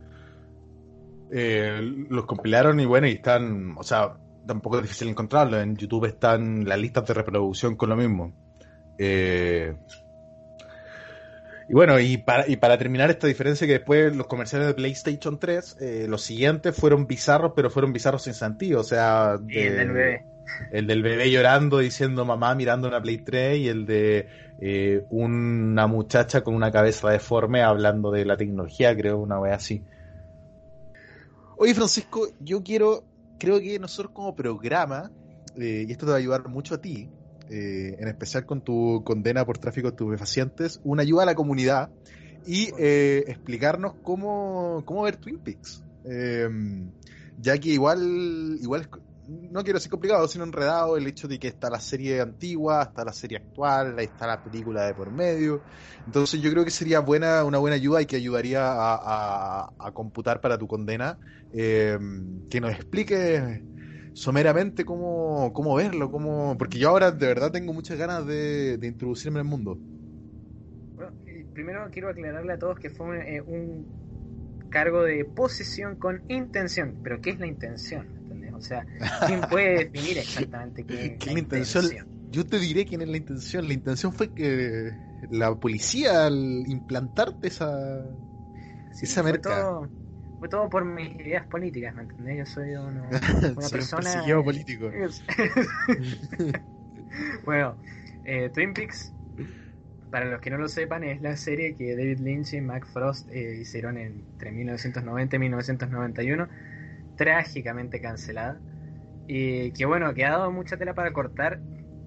Eh, los compilaron y bueno, y están, o sea, tampoco es difícil encontrarlo. En YouTube están las listas de reproducción con lo mismo. Eh, y bueno, y para, y para terminar esta diferencia que después los comerciales de PlayStation 3, eh, los siguientes fueron bizarros, pero fueron bizarros sin sentido. O sea, el de- del bebé. el del bebé llorando diciendo mamá mirando una Play 3 y el de eh, una muchacha con una cabeza deforme hablando de la tecnología, creo, una wea así. Oye, Francisco, yo quiero, creo que nosotros como programa, eh, y esto te va a ayudar mucho a ti, eh, en especial con tu condena por tráfico de estupefacientes, una ayuda a la comunidad y eh, explicarnos cómo, cómo ver Twin Peaks. Eh, ya que igual, igual no quiero ser complicado, sino enredado el hecho de que está la serie antigua, está la serie actual, ahí está la película de por medio. Entonces yo creo que sería buena, una buena ayuda y que ayudaría a, computar para tu condena, eh, que nos explique someramente cómo, cómo verlo, cómo... porque yo ahora de verdad tengo muchas ganas de, de introducirme en el mundo. Bueno, primero quiero aclararle a todos que fue eh, un cargo de posesión con intención. Pero ¿qué es la intención? O sea, ¿quién puede definir exactamente qué, ¿Qué es la intención? Yo te diré quién es la intención. La intención fue que la policía al implantarte esa... Sí, esa fue merca. todo, fue todo por mis ideas políticas, ¿me entendés? Yo soy una, una Soy un persona... perseguido político. bueno, eh, Twin Peaks, para los que no lo sepan, es la serie que David Lynch y Mac Frost eh, hicieron entre 1990 y 1991, trágicamente cancelada. Y que bueno, que ha dado mucha tela para cortar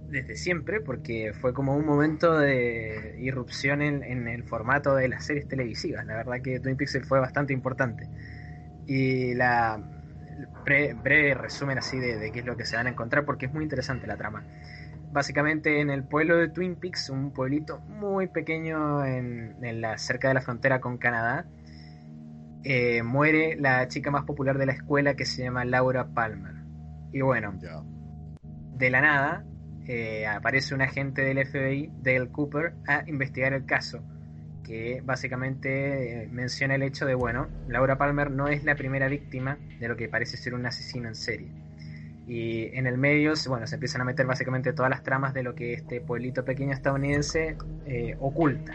desde siempre, porque fue como un momento de irrupción en, en el formato de las series televisivas. La verdad que Twin Peaks fue bastante importante. Y la bre- breve resumen así de, de qué es lo que se van a encontrar, porque es muy interesante la trama. Básicamente en el pueblo de Twin Peaks, un pueblito muy pequeño en, en la, cerca de la frontera con Canadá, eh, muere la chica más popular de la escuela que se llama Laura Palmer. Y bueno, de la nada, eh, aparece un agente del FBI, Dale Cooper, a investigar el caso, que básicamente eh, menciona el hecho de, bueno, Laura Palmer no es la primera víctima de lo que parece ser un asesino en serie. Y en el medio, bueno, se empiezan a meter básicamente todas las tramas de lo que este pueblito pequeño estadounidense oculta.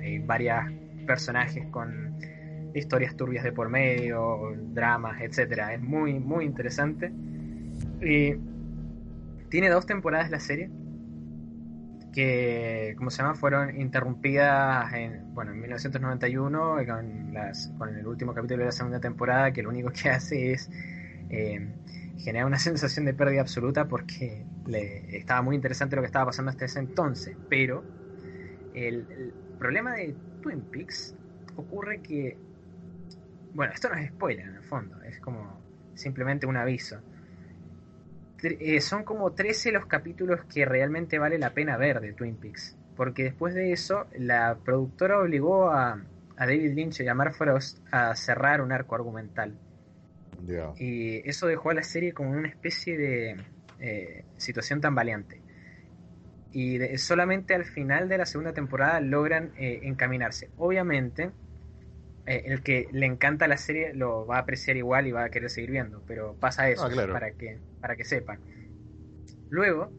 Hay varios personajes con historias turbias de por medio, dramas, etcétera. Es muy, muy interesante. Y tiene dos temporadas la serie que, como se llama, fueron interrumpidas en, bueno, en 1991 con, las, el último capítulo de la segunda temporada, que lo único que hace es eh, generar una sensación de pérdida absoluta porque le, estaba muy interesante lo que estaba pasando hasta ese entonces. Pero el problema de Twin Peaks ocurre que, bueno, esto no es spoiler en el fondo, es como simplemente un aviso eh, son como 13 los capítulos que realmente vale la pena ver de Twin Peaks. Porque después de eso, la productora obligó a, David Lynch y a Mark Frost a cerrar un arco argumental. Y eso dejó a la serie como una especie de eh, situación tan valiente. Y solamente al final de la segunda temporada logran eh, encaminarse. Obviamente, el que le encanta la serie lo va a apreciar igual y va a querer seguir viendo, pero pasa eso ah, para que para que sepan. Luego,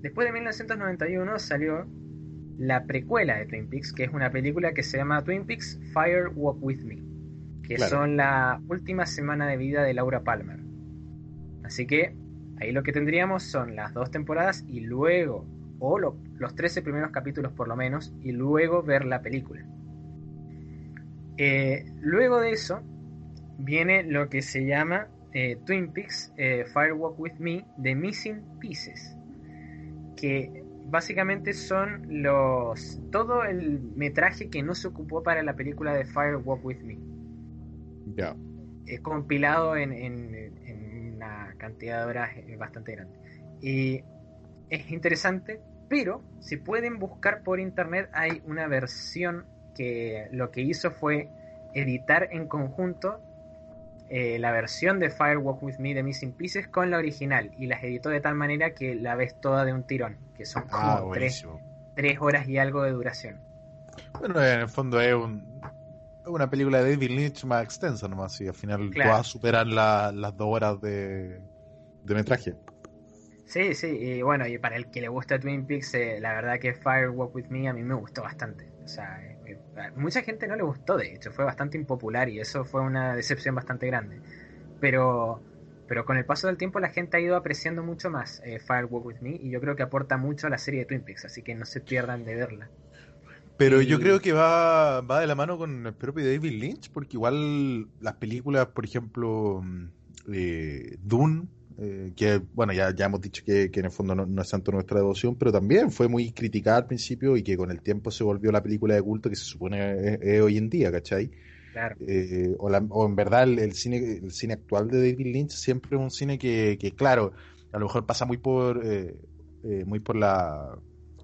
después de 1991 salió la precuela de Twin Peaks, que es una película que se llama Twin Peaks Fire Walk With Me, que son la última semana de vida de Laura Palmer. Así que ahí lo que tendríamos son las dos temporadas y luego, o los 13 primeros capítulos por lo menos, y luego ver la película. Eh, luego de eso viene lo que se llama eh, Twin Peaks eh, Firewalk With Me The Missing Pieces, que básicamente son los todo el metraje que no se ocupó para la película de Firewalk With Me. Ya. Es compilado en, en, una cantidad de horas eh, bastante grande. Y es interesante, pero si pueden buscar por internet hay una versión que lo que hizo fue editar en conjunto eh, la versión de Firewalk With Me de Missing Pieces con la original y las editó de tal manera que la ves toda de un tirón, que son ah, como tres, horas y algo de duración. Bueno, en el fondo es una película de David Lynch más extensa nomás, y al final va a superar las dos horas de, metraje. Sí, sí, y bueno, y para el que le gusta Twin Peaks, eh, la verdad que Firewalk With Me a mí me gustó bastante. O sea, mucha gente no le gustó, de hecho, fue bastante impopular y eso fue una decepción bastante grande. Pero, pero con el paso del tiempo la gente ha ido apreciando mucho más eh, Firewalk With Me y yo creo que aporta mucho a la serie de Twin Peaks, así que no se pierdan de verla. Pero yo creo que va, va de la mano con el propio David Lynch, porque igual las películas, por ejemplo, mm, eh, Dune, eh, que bueno, ya, ya hemos dicho que, en el fondo no, es tanto nuestra devoción, pero también fue muy criticada al principio y que con el tiempo se volvió la película de culto que se supone es, hoy en día, ¿cachai? Eh, o, en verdad el, cine el cine actual de David Lynch siempre es un cine que, claro, a lo mejor pasa muy por eh, muy por la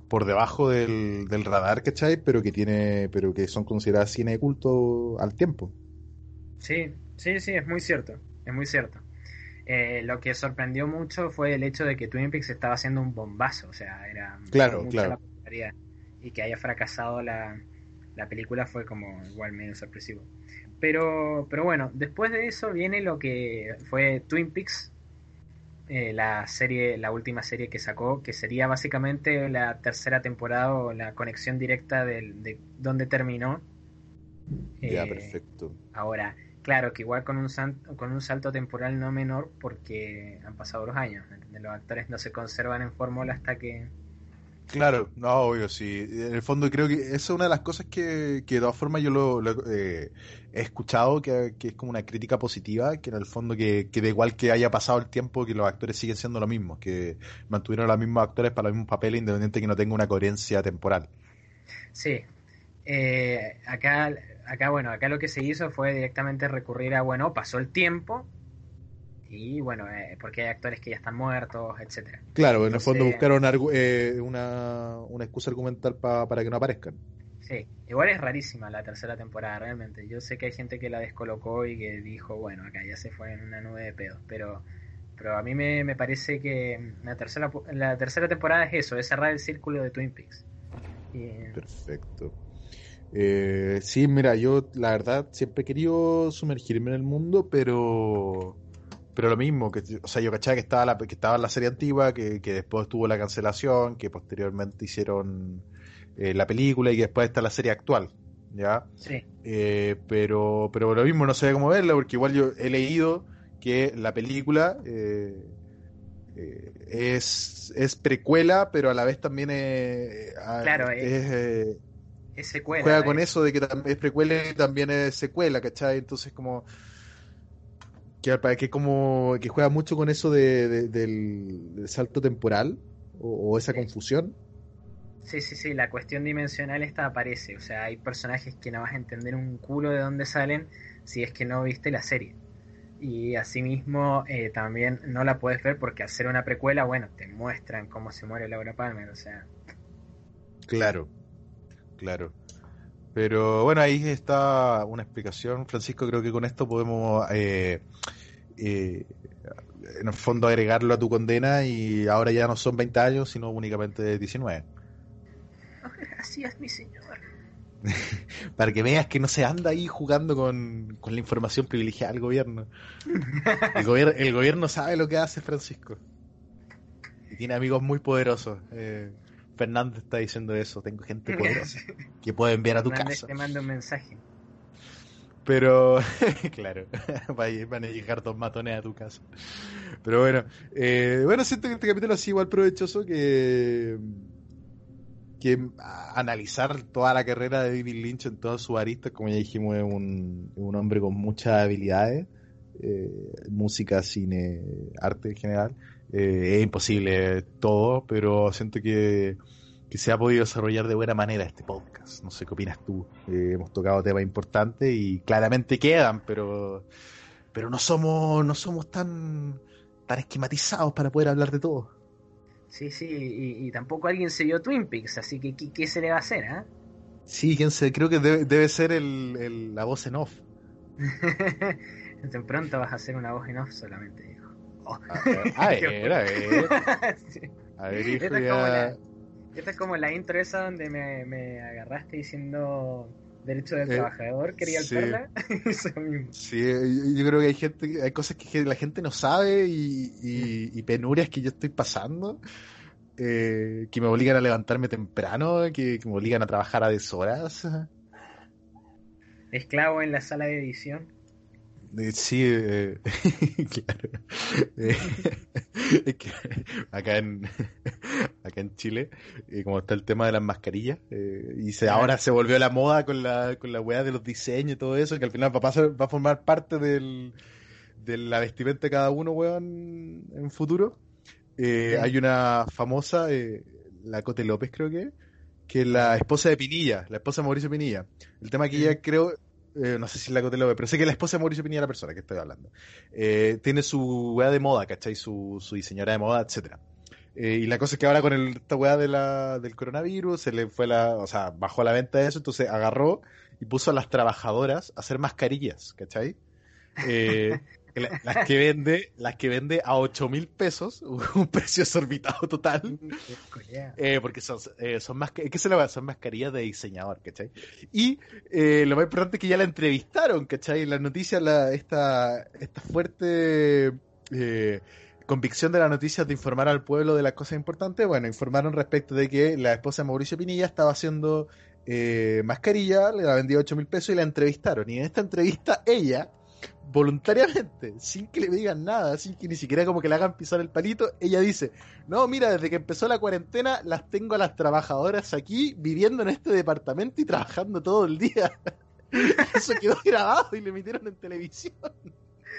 por debajo del, del radar, ¿cachai? Pero que tiene, pero que son consideradas cine de culto al tiempo. Sí, sí, sí, es muy cierto, es muy cierto. Eh, lo que sorprendió mucho fue el hecho de que Twin Peaks estaba haciendo un bombazo, o sea, era claro, claro. y que haya fracasado la, película fue como igual medio sorpresivo. Pero, pero bueno, después de eso viene lo que fue Twin Peaks, eh, la serie, la última serie que sacó, que sería básicamente la tercera temporada o la conexión directa de, de donde terminó. Ya, eh, perfecto. Ahora, Claro, que igual con un, con un salto temporal no menor porque han pasado los años. Los actores no se conservan en fórmula hasta que... Claro, no, obvio, sí. En el fondo creo que esa es una de las cosas que, que de todas formas yo lo, eh, he escuchado, que, es como una crítica positiva, que en el fondo que, que da igual que haya pasado el tiempo, que los actores siguen siendo lo mismo, que mantuvieron los mismos actores para los mismos papeles, independiente que no tenga una coherencia temporal. Sí. Eh, acá acá, bueno, acá lo que se hizo fue directamente recurrir a, bueno, pasó el tiempo y bueno, eh, porque hay actores que ya están muertos, etcétera. Claro, en el fondo buscaron eh, una, una excusa argumental para que no aparezcan. Sí, igual es rarísima la tercera temporada, realmente. Yo sé que hay gente que la descolocó y que dijo, bueno, acá ya se fue en una nube de pedos, pero pero a mí me, me parece que la tercera, la tercera temporada es eso, es cerrar el círculo de Twin Peaks. Y- Perfecto. Eh, sí, mira, yo la verdad siempre he querido sumergirme en el mundo, pero pero lo mismo, que, o sea, yo cachaba que estaba la, que estaba la serie antigua, que, que después tuvo la cancelación, que posteriormente hicieron eh, la película y que después está la serie actual, ¿ya? sí, Eh, pero, pero lo mismo no sé cómo verla, porque igual yo he leído que la película eh, eh, es, es precuela, pero a la vez también es, Claro, es, eh, es secuela. juega con es- eso de que es precuela y también es secuela, ¿cachai? Entonces como que, que como que juega mucho con eso de, de- del, del salto temporal o, o esa confusión. Sí, sí, sí, la cuestión dimensional esta aparece. O sea, hay personajes que no vas a entender un culo de dónde salen si es que no viste la serie. Y asimismo eh, también no la puedes ver porque al ser una precuela, bueno, te muestran cómo se muere Laura Palmer. O sea, Claro, claro. Pero bueno, ahí está una explicación, Francisco. Creo que con esto podemos, eh, eh, en el fondo, agregarlo a tu condena y ahora ya no son 20 años, sino únicamente 19. gracias, mi señor. Para que veas que no se anda ahí jugando con, con la información privilegiada del gobierno. El, el gobierno sabe lo que hace, Francisco. Y tiene amigos muy poderosos. Eh, Fernández está diciendo eso. Tengo gente poderosa que puede enviar a tu Fernández casa. te manda un mensaje. Pero, claro, van a llegar dos matones a tu casa. Pero bueno, eh, bueno, siento que este capítulo ha sido igual provechoso que, que analizar toda la carrera de David Lynch en todas sus aristas. Como ya dijimos, es un, es un hombre con muchas habilidades, eh, música, cine, arte en general. Eh, es imposible todo, pero siento que, que se ha podido desarrollar de buena manera este podcast. No sé qué opinas tú. Eh, hemos tocado temas importantes y claramente quedan, pero pero no somos no somos tan tan esquematizados para poder hablar de todo. Sí, sí, y, y tampoco alguien se vio Twin Peaks, así que ¿qué, qué se le va a hacer, ah? Sí, quién sé, creo que debe, debe ser el, el- la voz en off. Pronto vas a hacer una voz en off solamente, dijo. Oh. A ver, a ver, a ver, Sí. a ver, hijo, Esta es como la- Esta es como la intro esa donde me, me agarraste diciendo derecho del Eh, trabajador, quería el sí. perla. Eso mismo. Sí, yo, yo creo que hay gente, hay cosas que la gente no sabe y, y- y penurias que yo estoy pasando, eh, que me obligan a levantarme temprano, que, que me obligan a trabajar a deshoras. Esclavo en la sala de edición. Eh, Sí, eh, claro. Eh, es que acá en acá en Chile, eh, como está el tema de las mascarillas, eh, y se, ahora se volvió la moda con la, con la weá de los diseños y todo eso, que al final va a, pasar- va a formar parte del, de la vestimenta de cada uno, weón, en futuro. Hay una famosa, eh, la Cote López creo que, que es la esposa de Pinilla, la esposa de Mauricio Pinilla. El tema que ella creo, eh, no sé si la Cote López, pero sé que la esposa de Mauricio es la persona que estoy hablando. Eh, tiene su weá de moda, ¿cachai? Su, su diseñadora de moda, etcétera. Eh, y la cosa es que ahora con el, esta weá de del coronavirus, se le fue la, o sea, bajó la venta de eso, entonces agarró y puso a las trabajadoras a hacer mascarillas, ¿cachai? Eh, la- las que vende, las que vende a 8 mil pesos, un precio exorbitado total. Corea. Eh, porque son, eh, son, más, ¿qué se son mascarillas de diseñador, ¿cachai? Y eh, lo más importante es que ya la entrevistaron, ¿cachai? En las noticias, la, esta, esta fuerte eh, convicción de las noticias de informar al pueblo de las cosas importantes, bueno, informaron respecto de que la esposa de Mauricio Pinilla estaba haciendo eh, mascarilla, le la vendía 8 mil pesos y la entrevistaron. Y en esta entrevista ella voluntariamente, sin que le digan nada, sin que ni siquiera como que le hagan pisar el palito, ella dice, no, mira, desde que empezó la cuarentena las tengo a las trabajadoras aquí viviendo en este departamento y trabajando todo el día. Eso quedó grabado y lo emitieron en televisión.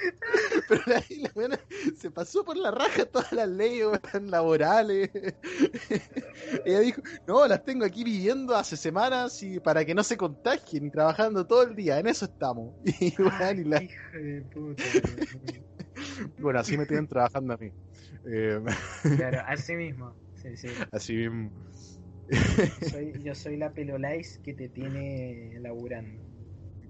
Pero ahí la buena se pasó por la raja todas las leyes laborales. Ella dijo, no, las tengo aquí viviendo hace semanas y para que no se contagien y trabajando todo el día, en eso estamos. Y, la- Hijo de puta. bueno, así me tienen trabajando a mí. Eh, Claro, así mismo. Sí, sí. así mismo. Soy, yo soy la pelolais que te tiene laburando.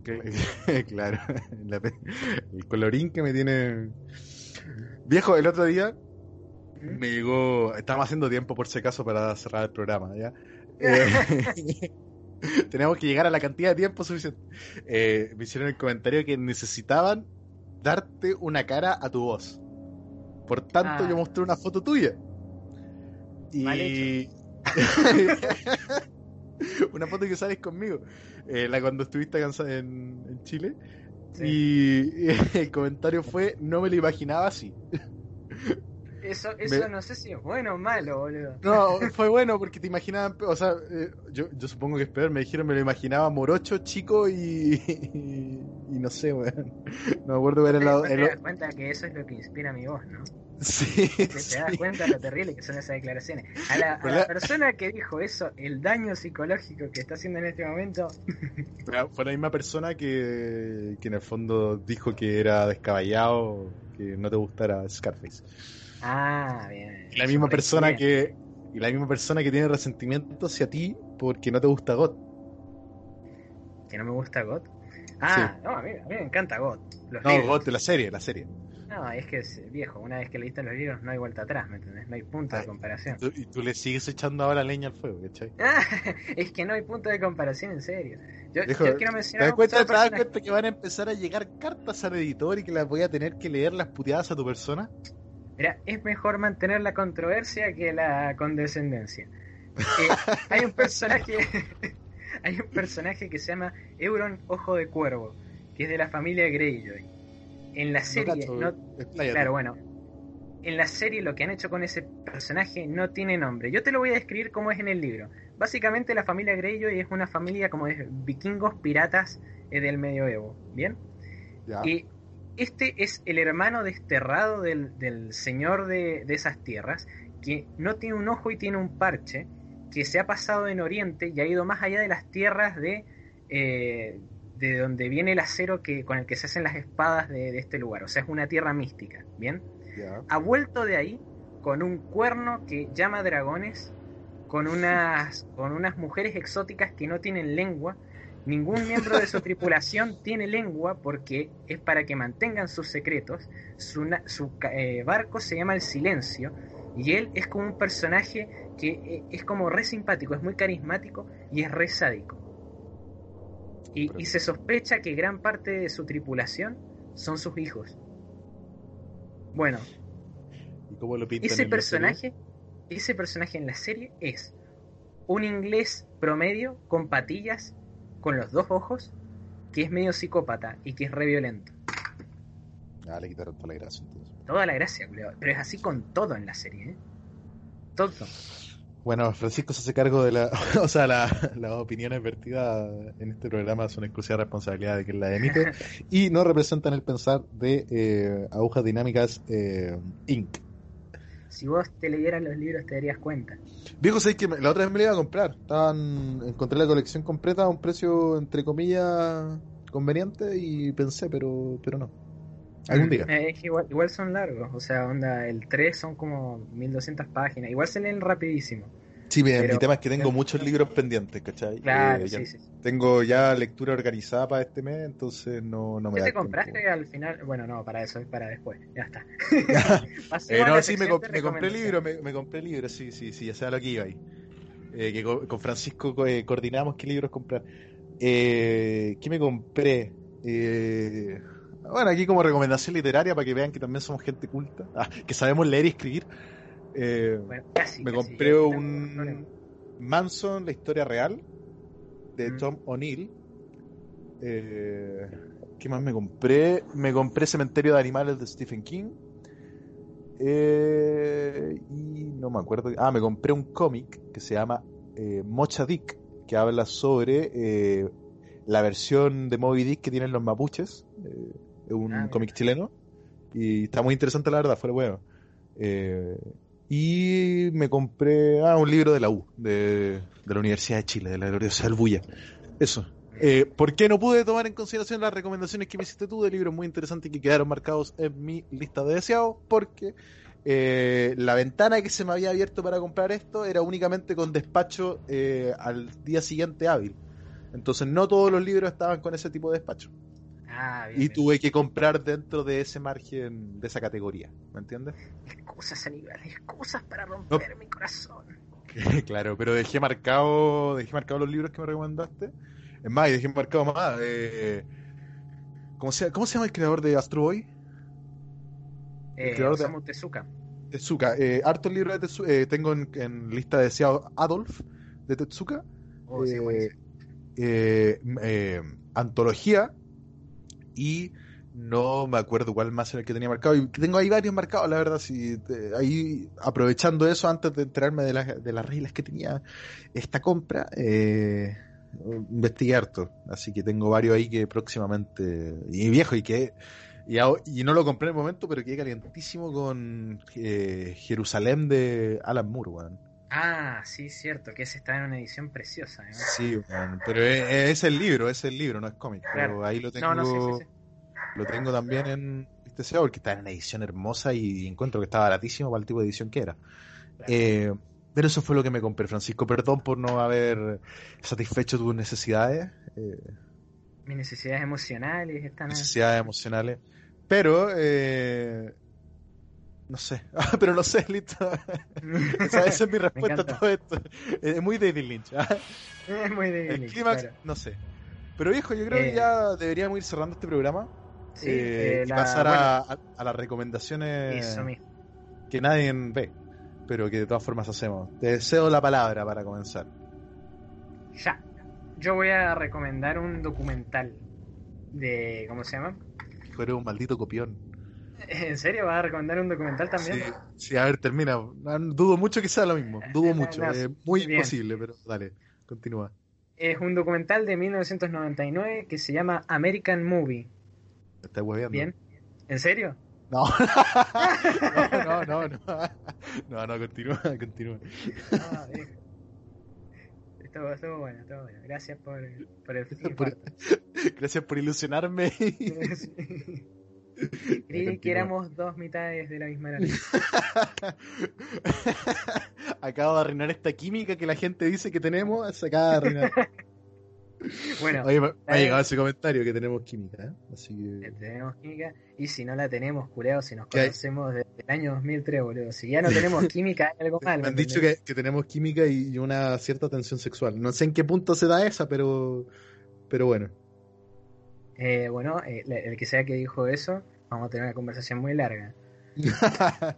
Cl- claro, el colorín que me tiene. Viejo, el otro día ¿Mm? me llegó. Estábamos haciendo tiempo por si acaso para cerrar el programa, ¿ya? Eh, Teníamos que llegar a la cantidad de tiempo suficiente. Eh, me hicieron el comentario que necesitaban darte una cara a tu voz. Por tanto, Ah. yo mostré una foto tuya. Mal Y. una foto que sales conmigo. Eh, la cuando estuviste en, en Chile. Sí. Y el comentario fue: No me lo imaginaba así. Eso, eso Me- no sé si es bueno o malo, boludo. No, fue bueno porque te imaginaban, o sea, eh, yo, yo supongo que es peor, me dijeron me lo imaginaba morocho, chico y, y, y no sé, weón. No me acuerdo ver el lado. El cuenta que eso es lo que inspira mi voz, ¿no? sí, Que te sí. das cuenta lo terrible que son esas declaraciones. A la, a la persona que dijo eso, el daño psicológico que está haciendo en este momento, Fue la misma persona que, que en el fondo dijo que era descabellado, que no te gustara Scarface. Ah, bien. Y la misma persona bien. que y la misma persona que tiene resentimiento hacia ti porque no te gusta God. Que no me gusta God. Ah, no, a mí, a mí me encanta God. Los No, libros. God de la serie, la serie. No, es que es viejo. Una vez que leíste los libros, no hay vuelta atrás, ¿me entendés? No hay punto de Ah, comparación. Tú- y tú le sigues echando ahora leña al fuego, ¿cachai? Ah, es que no hay punto de comparación, en serio. Yo, quiero ¿Te mencionar. das cuenta, te das cuenta que van a empezar a llegar cartas al editor y que las voy a tener que leer las puteadas a tu persona? Mira, es mejor mantener la controversia que la condescendencia. Eh, hay un personaje. hay un personaje que se llama Euron Ojo de Cuervo, que es de la familia Greyjoy. En la serie, no, claro, bueno. En la serie lo que han hecho con ese personaje no tiene nombre. Yo te lo voy a describir como es en el libro. Básicamente la familia Greyjoy es una familia como de vikingos piratas eh, del medioevo, ¿bien? Ya. Y este es el hermano desterrado del, del señor de, de esas tierras, que no tiene un ojo y tiene un parche, que se ha pasado en Oriente y ha ido más allá de las tierras de, eh, de donde viene el acero que, con el que se hacen las espadas de, de este lugar. O sea, es una tierra mística, ¿bien? Ha vuelto de ahí con un cuerno que llama dragones, con unas, con unas mujeres exóticas que no tienen lengua. Ningún miembro de su tripulación tiene lengua porque es para que mantengan sus secretos. Su, su eh, barco se llama El Silencio y él es como un personaje que eh, es como re simpático, es muy carismático y es re sádico. Y, y se sospecha que gran parte de su tripulación son sus hijos. Bueno, ¿Y cómo lo pintan ese personaje, ese personaje en la serie es un inglés promedio con patillas, con los dos ojos, que es medio psicópata y que es re violento. Ah, le quitaron toda la gracia entonces. Toda la gracia, pero es así con todo en la serie, ¿eh? Todo. Bueno, Francisco se hace cargo de la. O sea, la- las opiniones vertidas en este programa son exclusiva responsabilidad de quien la emite y no representan el pensar de eh, Agujas Dinámicas eh, Inc. Si vos te leyeras los libros te darías cuenta. Viejo, sé que la otra vez me la iba a comprar. Estaban, encontré la colección completa a un precio, entre comillas, conveniente y pensé, pero, pero no. Algún día. Eh, igual, igual son largos, o sea, onda, el 3 son como 1200 páginas, igual se leen rapidísimo. Sí, mi, pero- mi tema es que tengo pero- muchos libros pendientes, ¿cachai? Claro, Eh, sí, sí. sí. Tengo ya lectura organizada para este mes, entonces no, no me ¿Qué da te tiempo. compraste al final? Bueno, no, para eso, es para después. Ya está. Eh, no, sí, me, comp- compré recomendaciones. libro, me, me compré libro, sí, sí, sí, ya sé a lo que iba ahí. Eh, que co- con Francisco co- eh, coordinamos qué libros comprar. Eh, ¿Qué me compré? Eh, bueno, aquí como recomendación literaria para que vean que también somos gente culta, ah, que sabemos leer y escribir. Eh, Bueno, casi, me compré un Manson, la historia real, de Mm. Tom O'Neill. Eh, ¿Qué más me compré? Me compré Cementerio de Animales de Stephen King. Eh, y no me acuerdo. Ah, me compré un cómic que se llama Mocha Dick, que habla sobre la versión de Moby Dick que tienen los mapuches. Eh, es un Ah, cómic chileno. Y está muy interesante, la verdad, fue bueno. Eh, y me compré ah, un libro de la U, de, de la Universidad de Chile, de la Gloriosa Albuya. Eso. Eh, ¿Por qué no pude tomar en consideración las recomendaciones que me hiciste tú de libros muy interesantes que quedaron marcados en mi lista de deseados? Porque eh, la ventana que se me había abierto para comprar esto era únicamente con despacho eh, al día siguiente hábil. Entonces no todos los libros estaban con ese tipo de despacho. Ah, bien. Y bien. tuve que comprar dentro de ese margen, de esa categoría. ¿Me entiendes? Excusas, Aníbal, excusas para romper mi corazón. claro, pero dejé marcado, dejé marcado los libros que me recomendaste. Es más, y dejé marcado más. Eh, ¿cómo, se, ¿Cómo se llama el creador de Astro Boy? Eh, creador de- Tezuka. Tezuka. Eh, hartos libros de Tezuka. eh, tengo en, en lista deseado Adolf de Tezuka. Oh, sí, antología y no me acuerdo cuál más era el que tenía marcado. Y tengo ahí varios marcados, la verdad. Si ahí aprovechando eso antes de enterarme de, las- de las reglas que tenía esta compra, eh, investigué harto. Así que tengo varios ahí que próximamente. Y viejo, y que. Y no lo compré en el momento, pero quedé calientísimo con eh, Jerusalén de Alan Moore, weón. Ah, sí, cierto, que ese está en una edición preciosa. ¿eh? Sí, weón, pero es, es el libro, es el libro, no es cómic. Pero ahí lo tengo, No, no, sí, sí, sí. lo tengo también en este SEO porque está en una edición hermosa y encuentro que está baratísimo para el tipo de edición que era. Claro. Eh, pero eso fue lo que me compré, Francisco. Perdón por no haber satisfecho tus necesidades, eh, Mis necesidades emocionales están. necesidades emocionales. Pero, eh, no sé. Pero no sé, listo. Esa, esa es mi respuesta a todo esto. Es muy David Lynch. ¿ah? es muy El débil. clímax, claro. no sé. Pero viejo, yo creo Eh, que ya deberíamos ir cerrando este programa Sí, eh, eh, y la- pasar bueno, a, a- las recomendaciones Eso mismo. que nadie ve, pero que de todas formas hacemos. Te cedo la palabra para comenzar. Ya. Yo voy a recomendar un documental de. ¿Cómo se llama? Fuera un maldito copión. ¿En serio? ¿Vas a recomendar un documental también? Sí, sí, a ver, termina. No, Dudo mucho que sea lo mismo. Dudo mucho. no, muy bien. posible, pero dale, continúa. Es un documental de 1999 que se llama American Movie. ¿Me estás hueveando? ¿Bien? ¿En serio? No. no, no, no, no. No, no, continúa, continúa. Ah. Estuvo, estuvo bueno, estuvo bueno. Gracias por, por el infarto. Gracias por ilusionarme. Creí que éramos dos mitades de la misma naranja. Acabo de arruinar esta química que la gente dice que tenemos. Se acaba de arruinar. Bueno, Oye, me, me ha eh, llegado ese comentario que tenemos química. ¿eh? Así que. tenemos química y si no la tenemos, culeado, si nos conocemos desde el año 2003, boludo. Si ya no tenemos química, hay algo mal. me han ¿me dicho que, que tenemos química y una cierta tensión sexual. No sé en qué punto se da esa, pero. Pero bueno. Eh, bueno, eh, el que sea que dijo eso, vamos a tener una conversación muy larga.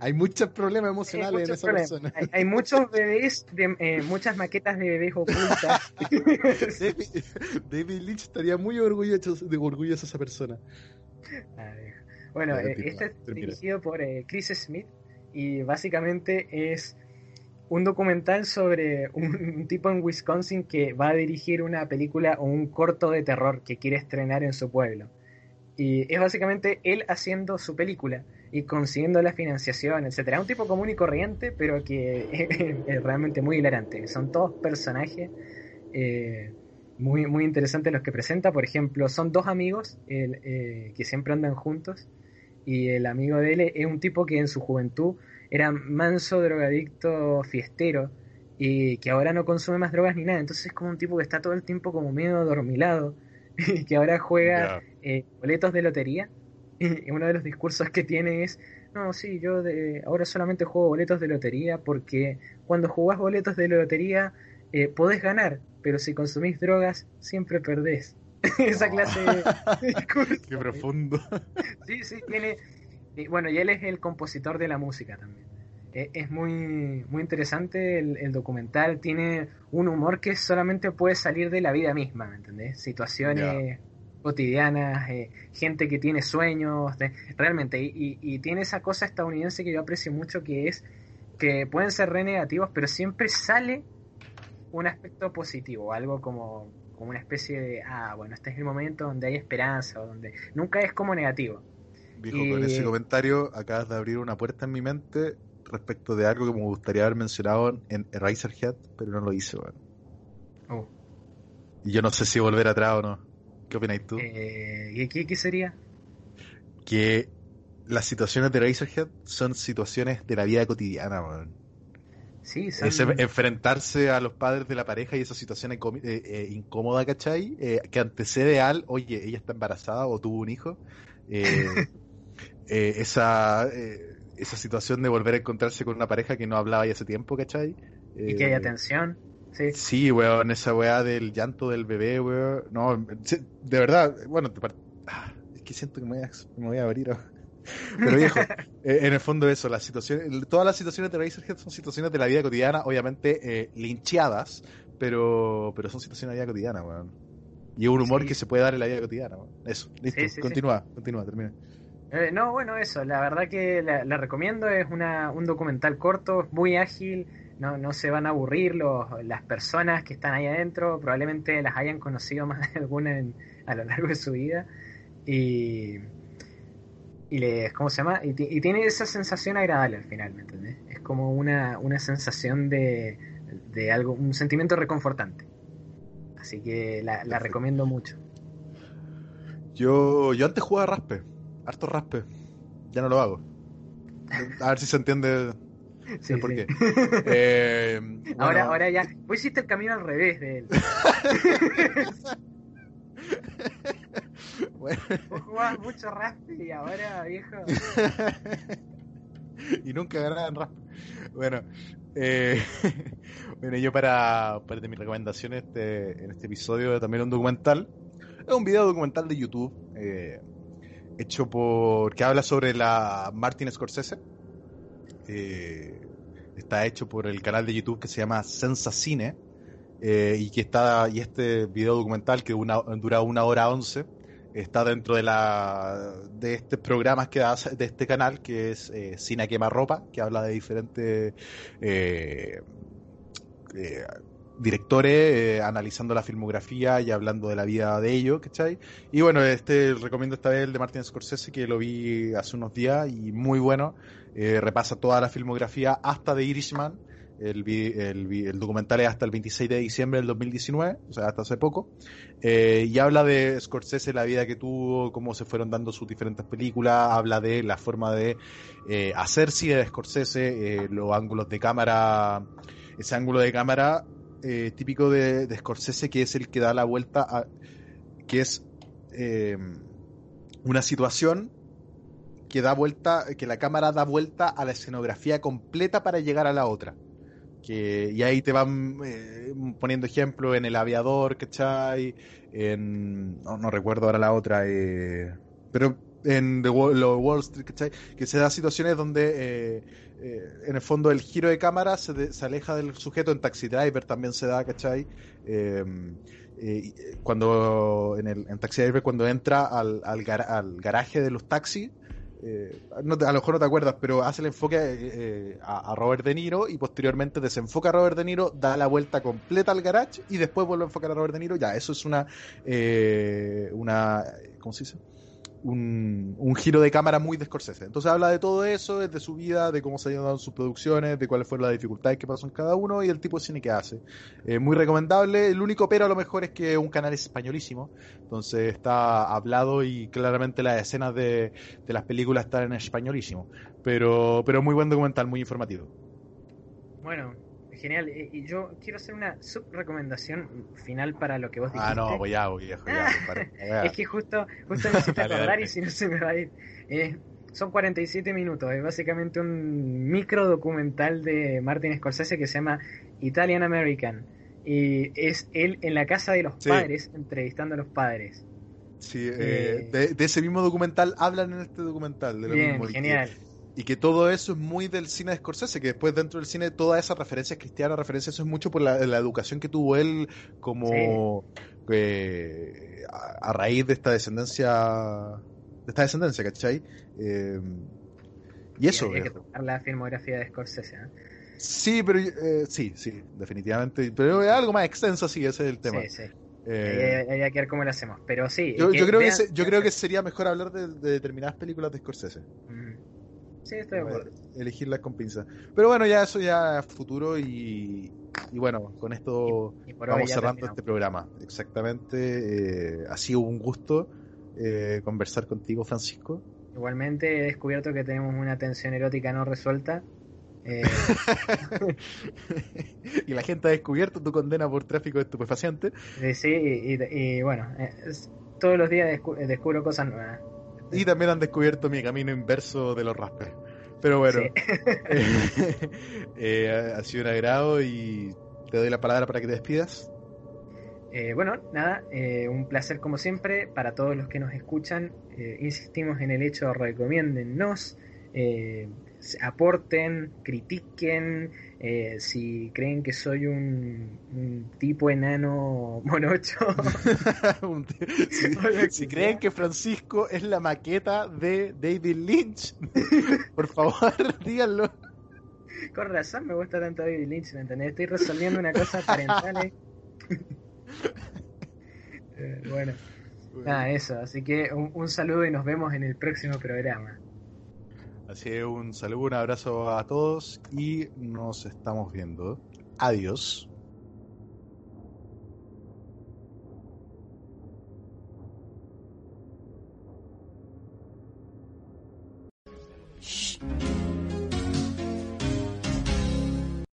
Hay muchos problemas emocionales en esa problemas. persona. Hay, hay muchos bebés, de, eh, muchas maquetas de bebés ocultas. David, David Lynch estaría muy orgulloso de orgulloso de esa persona. Bueno, eh, este es dirigido por eh, Chris Smith y básicamente es un documental sobre un, un tipo en Wisconsin que va a dirigir una película o un corto de terror que quiere estrenar en su pueblo. Y es básicamente él haciendo su película y consiguiendo la financiación, etcétera. Un tipo común y corriente, pero que es realmente muy hilarante. Son todos personajes eh, muy, muy interesantes los que presenta. Por ejemplo, son dos amigos el, eh, que siempre andan juntos. Y el amigo de él es un tipo que en su juventud era manso, drogadicto, fiestero. Y que ahora no consume más drogas ni nada. Entonces es como un tipo que está todo el tiempo como medio adormilado. Y que ahora juega. Eh, boletos de lotería. Y uno de los discursos que tiene es, no, sí, yo de, ahora solamente juego boletos de lotería porque cuando jugás boletos de lotería eh, podés ganar, pero si consumís drogas siempre perdés. Esa clase de discurso. Qué profundo. Sí, sí, tiene... y bueno, y él es el compositor de la música también. Eh, es muy, muy interesante el, el documental, tiene un humor que solamente puede salir de la vida misma, ¿me entendés? Situaciones cotidianas, eh, gente que tiene sueños, de- realmente, y, y- y tiene esa cosa estadounidense que yo aprecio mucho que es que pueden ser re negativos, pero siempre sale un aspecto positivo, algo como, como una especie de, ah, bueno, este es el momento donde hay esperanza, o donde nunca es como negativo. Viejo, Y- con ese comentario acabas de abrir una puerta en mi mente respecto de algo que me gustaría haber mencionado en Eraserhead, pero no lo hice. Oh. Y yo no sé si volver atrás o no. ¿Qué opináis tú? Eh, ¿y qué, qué sería? Que las situaciones de Eraserhead son situaciones de la vida cotidiana, weón. Sí, son- enfrentarse a los padres de la pareja y esa situación eh, eh, incómoda, ¿cachai? Eh, que antecede al, oye, ella está embarazada o tuvo un hijo. Eh, esa, esa situación de volver a encontrarse con una pareja que no hablaba ya hace tiempo, ¿cachai? y que Eh, hay atención. Sí. Sí, weón, esa weá del llanto del bebé, weón. No, de verdad, bueno, te ah, es que siento que me voy a, me voy a abrir. Pero viejo, eh, en el fondo eso, las situaciones, todas las situaciones de Razorhead son situaciones de la vida cotidiana, obviamente eh, lincheadas, pero, pero son situaciones de la vida cotidiana, weón. Y un humor Sí. que se puede dar en la vida cotidiana, weón. Eso, listo, sí. continúa, continúa, termina. Eh, no, bueno, eso, la verdad que la, la recomiendo, es una, un documental corto, muy ágil, no, no se van a aburrir los, las personas que están ahí adentro, probablemente las hayan conocido más de alguna en- a lo largo de su vida y, y les, ¿cómo se llama? Y, ti- y tiene esa sensación agradable al final, ¿me entendés? Es como una, una sensación de, de algo, un sentimiento reconfortante. Así que la, la recomiendo mucho. Yo, yo antes jugaba raspe, harto raspe, ya no lo hago. A ver si se entiende Sí, por sí. qué. Eh, bueno, Ahora, ahora ya, vos hiciste el camino al revés de él. bueno, Vos jugabas mucho Raspi y ahora, viejo. y nunca ganaba en raspe. Bueno, eh, bueno, yo para, para de mis recomendaciones este, en este episodio también un documental. Es un video documental de YouTube eh, hecho por que habla sobre la Martin Scorsese. Eh, está hecho por el canal de YouTube que se llama Sensa Cine eh, y que está y este video documental que dura una hora once está dentro de la de estos programas que da de este canal que es eh, Cine a Quemarropa que habla de diferentes eh, eh, directores analizando la filmografía y hablando de la vida de ellos, ¿cachai? Y bueno, este recomiendo esta vez el de Martin Scorsese que lo vi hace unos días y muy bueno, Eh, repasa toda la filmografía hasta de Irishman, el, documental es hasta el 26 de diciembre del 2019, o sea, hasta hace poco, eh, y habla de Scorsese, la vida que tuvo, cómo se fueron dando sus diferentes películas, habla de la forma de eh, hacer cine de Scorsese, eh, los ángulos de cámara, ese ángulo de cámara típico de, de Scorsese que es el que da la vuelta a, que es una situación que da vuelta, que la cámara da vuelta a la escenografía completa para llegar a la otra. Que, y ahí te van eh, poniendo ejemplos en El Aviador, ¿cachai? En, no, recuerdo ahora la otra, eh, pero en The Wall, Wall Street, ¿cachai? Que se da situaciones donde eh, eh, en el fondo el giro de cámara se, de- se aleja del sujeto en Taxi Driver también se da, ¿cachai? Eh, eh, cuando en, el, Taxi Driver cuando entra al, al garaje de los taxis eh, no te- a lo mejor no te acuerdas, pero hace el enfoque eh, a, Robert De Niro y posteriormente desenfoca a Robert De Niro, da la vuelta completa al garage y después vuelve a enfocar a Robert De Niro. Ya, eso es una, eh, una, ¿cómo se dice? Un, un giro de cámara muy de Scorsese. Entonces habla de todo eso, de su vida, de cómo se han dado sus producciones, de cuáles fueron las dificultades que pasó en cada uno y el tipo de cine que hace. Eh, muy recomendable. El único pero a lo mejor es que es un canal españolísimo. Entonces está hablado y claramente las escenas de, de las películas están en españolísimo. Pero, pero muy buen documental, muy informativo. Bueno, genial. Y y yo quiero hacer una sub recomendación final para lo que vos dijiste. Ah, no, voy a, voy a, voy a, para- para- Es que justo, justo me hiciste Dale, acordar dale. y si no se me va a ir. Eh, son 47 minutos, es básicamente un micro documental de Martin Scorsese que se llama Italian American. Y es él en la casa de los Sí. padres, entrevistando a los padres. Sí, Eh, eh, de, de ese mismo documental hablan en este documental. De lo Bien, mismo, genial. Y que todo eso es muy del cine de Scorsese, que después dentro del cine todas esas referencias cristianas, referencias, eso es mucho por la, la educación que tuvo él como eh, a, a raíz de esta descendencia, de esta descendencia, ¿cachai? Eh, y eso, habría que viejo. tocar la filmografía de Scorsese. ¿eh? Sí, pero eh, sí, sí, definitivamente. Pero es algo más extenso, sí, ese es el tema. Sí, sí. Eh, hay que ver cómo lo hacemos. Pero sí. yo, que yo creo que se- yo creo que sería mejor hablar de, de determinadas películas de Scorsese. Sí, estoy de acuerdo. elegirlas con pinza. Pero bueno, ya eso ya es futuro y, y bueno, con esto Y vamos cerrando este programa. Exactamente. eh, ha sido un gusto eh, conversar contigo, Francisco. Igualmente he descubierto que tenemos una tensión erótica no resuelta Eh, y la gente ha descubierto tu condena por tráfico de estupefacientes. eh, sí, y, y- bueno, es- todos los días descu- descubro cosas nuevas. Y también han descubierto mi camino inverso de los raspes. Pero bueno, Sí. eh, ha- ha sido un agrado y te doy la palabra para que te despidas. Eh, bueno, nada, eh, un placer como siempre para todos los que nos escuchan. Eh, insistimos en el hecho, recomiéndennos, eh, aporten, critiquen. Eh, si creen que soy un, un tipo enano monocho, si, si creen que Francisco es la maqueta de David Lynch, por favor, díganlo. con razón me gusta tanto David Lynch, ¿me entendés? Estoy resolviendo una cosa parental. eh. Eh, bueno, nada, eso. Así que un, un saludo y nos vemos en el próximo programa. Así un saludo, un abrazo a todos y nos estamos viendo. Adiós.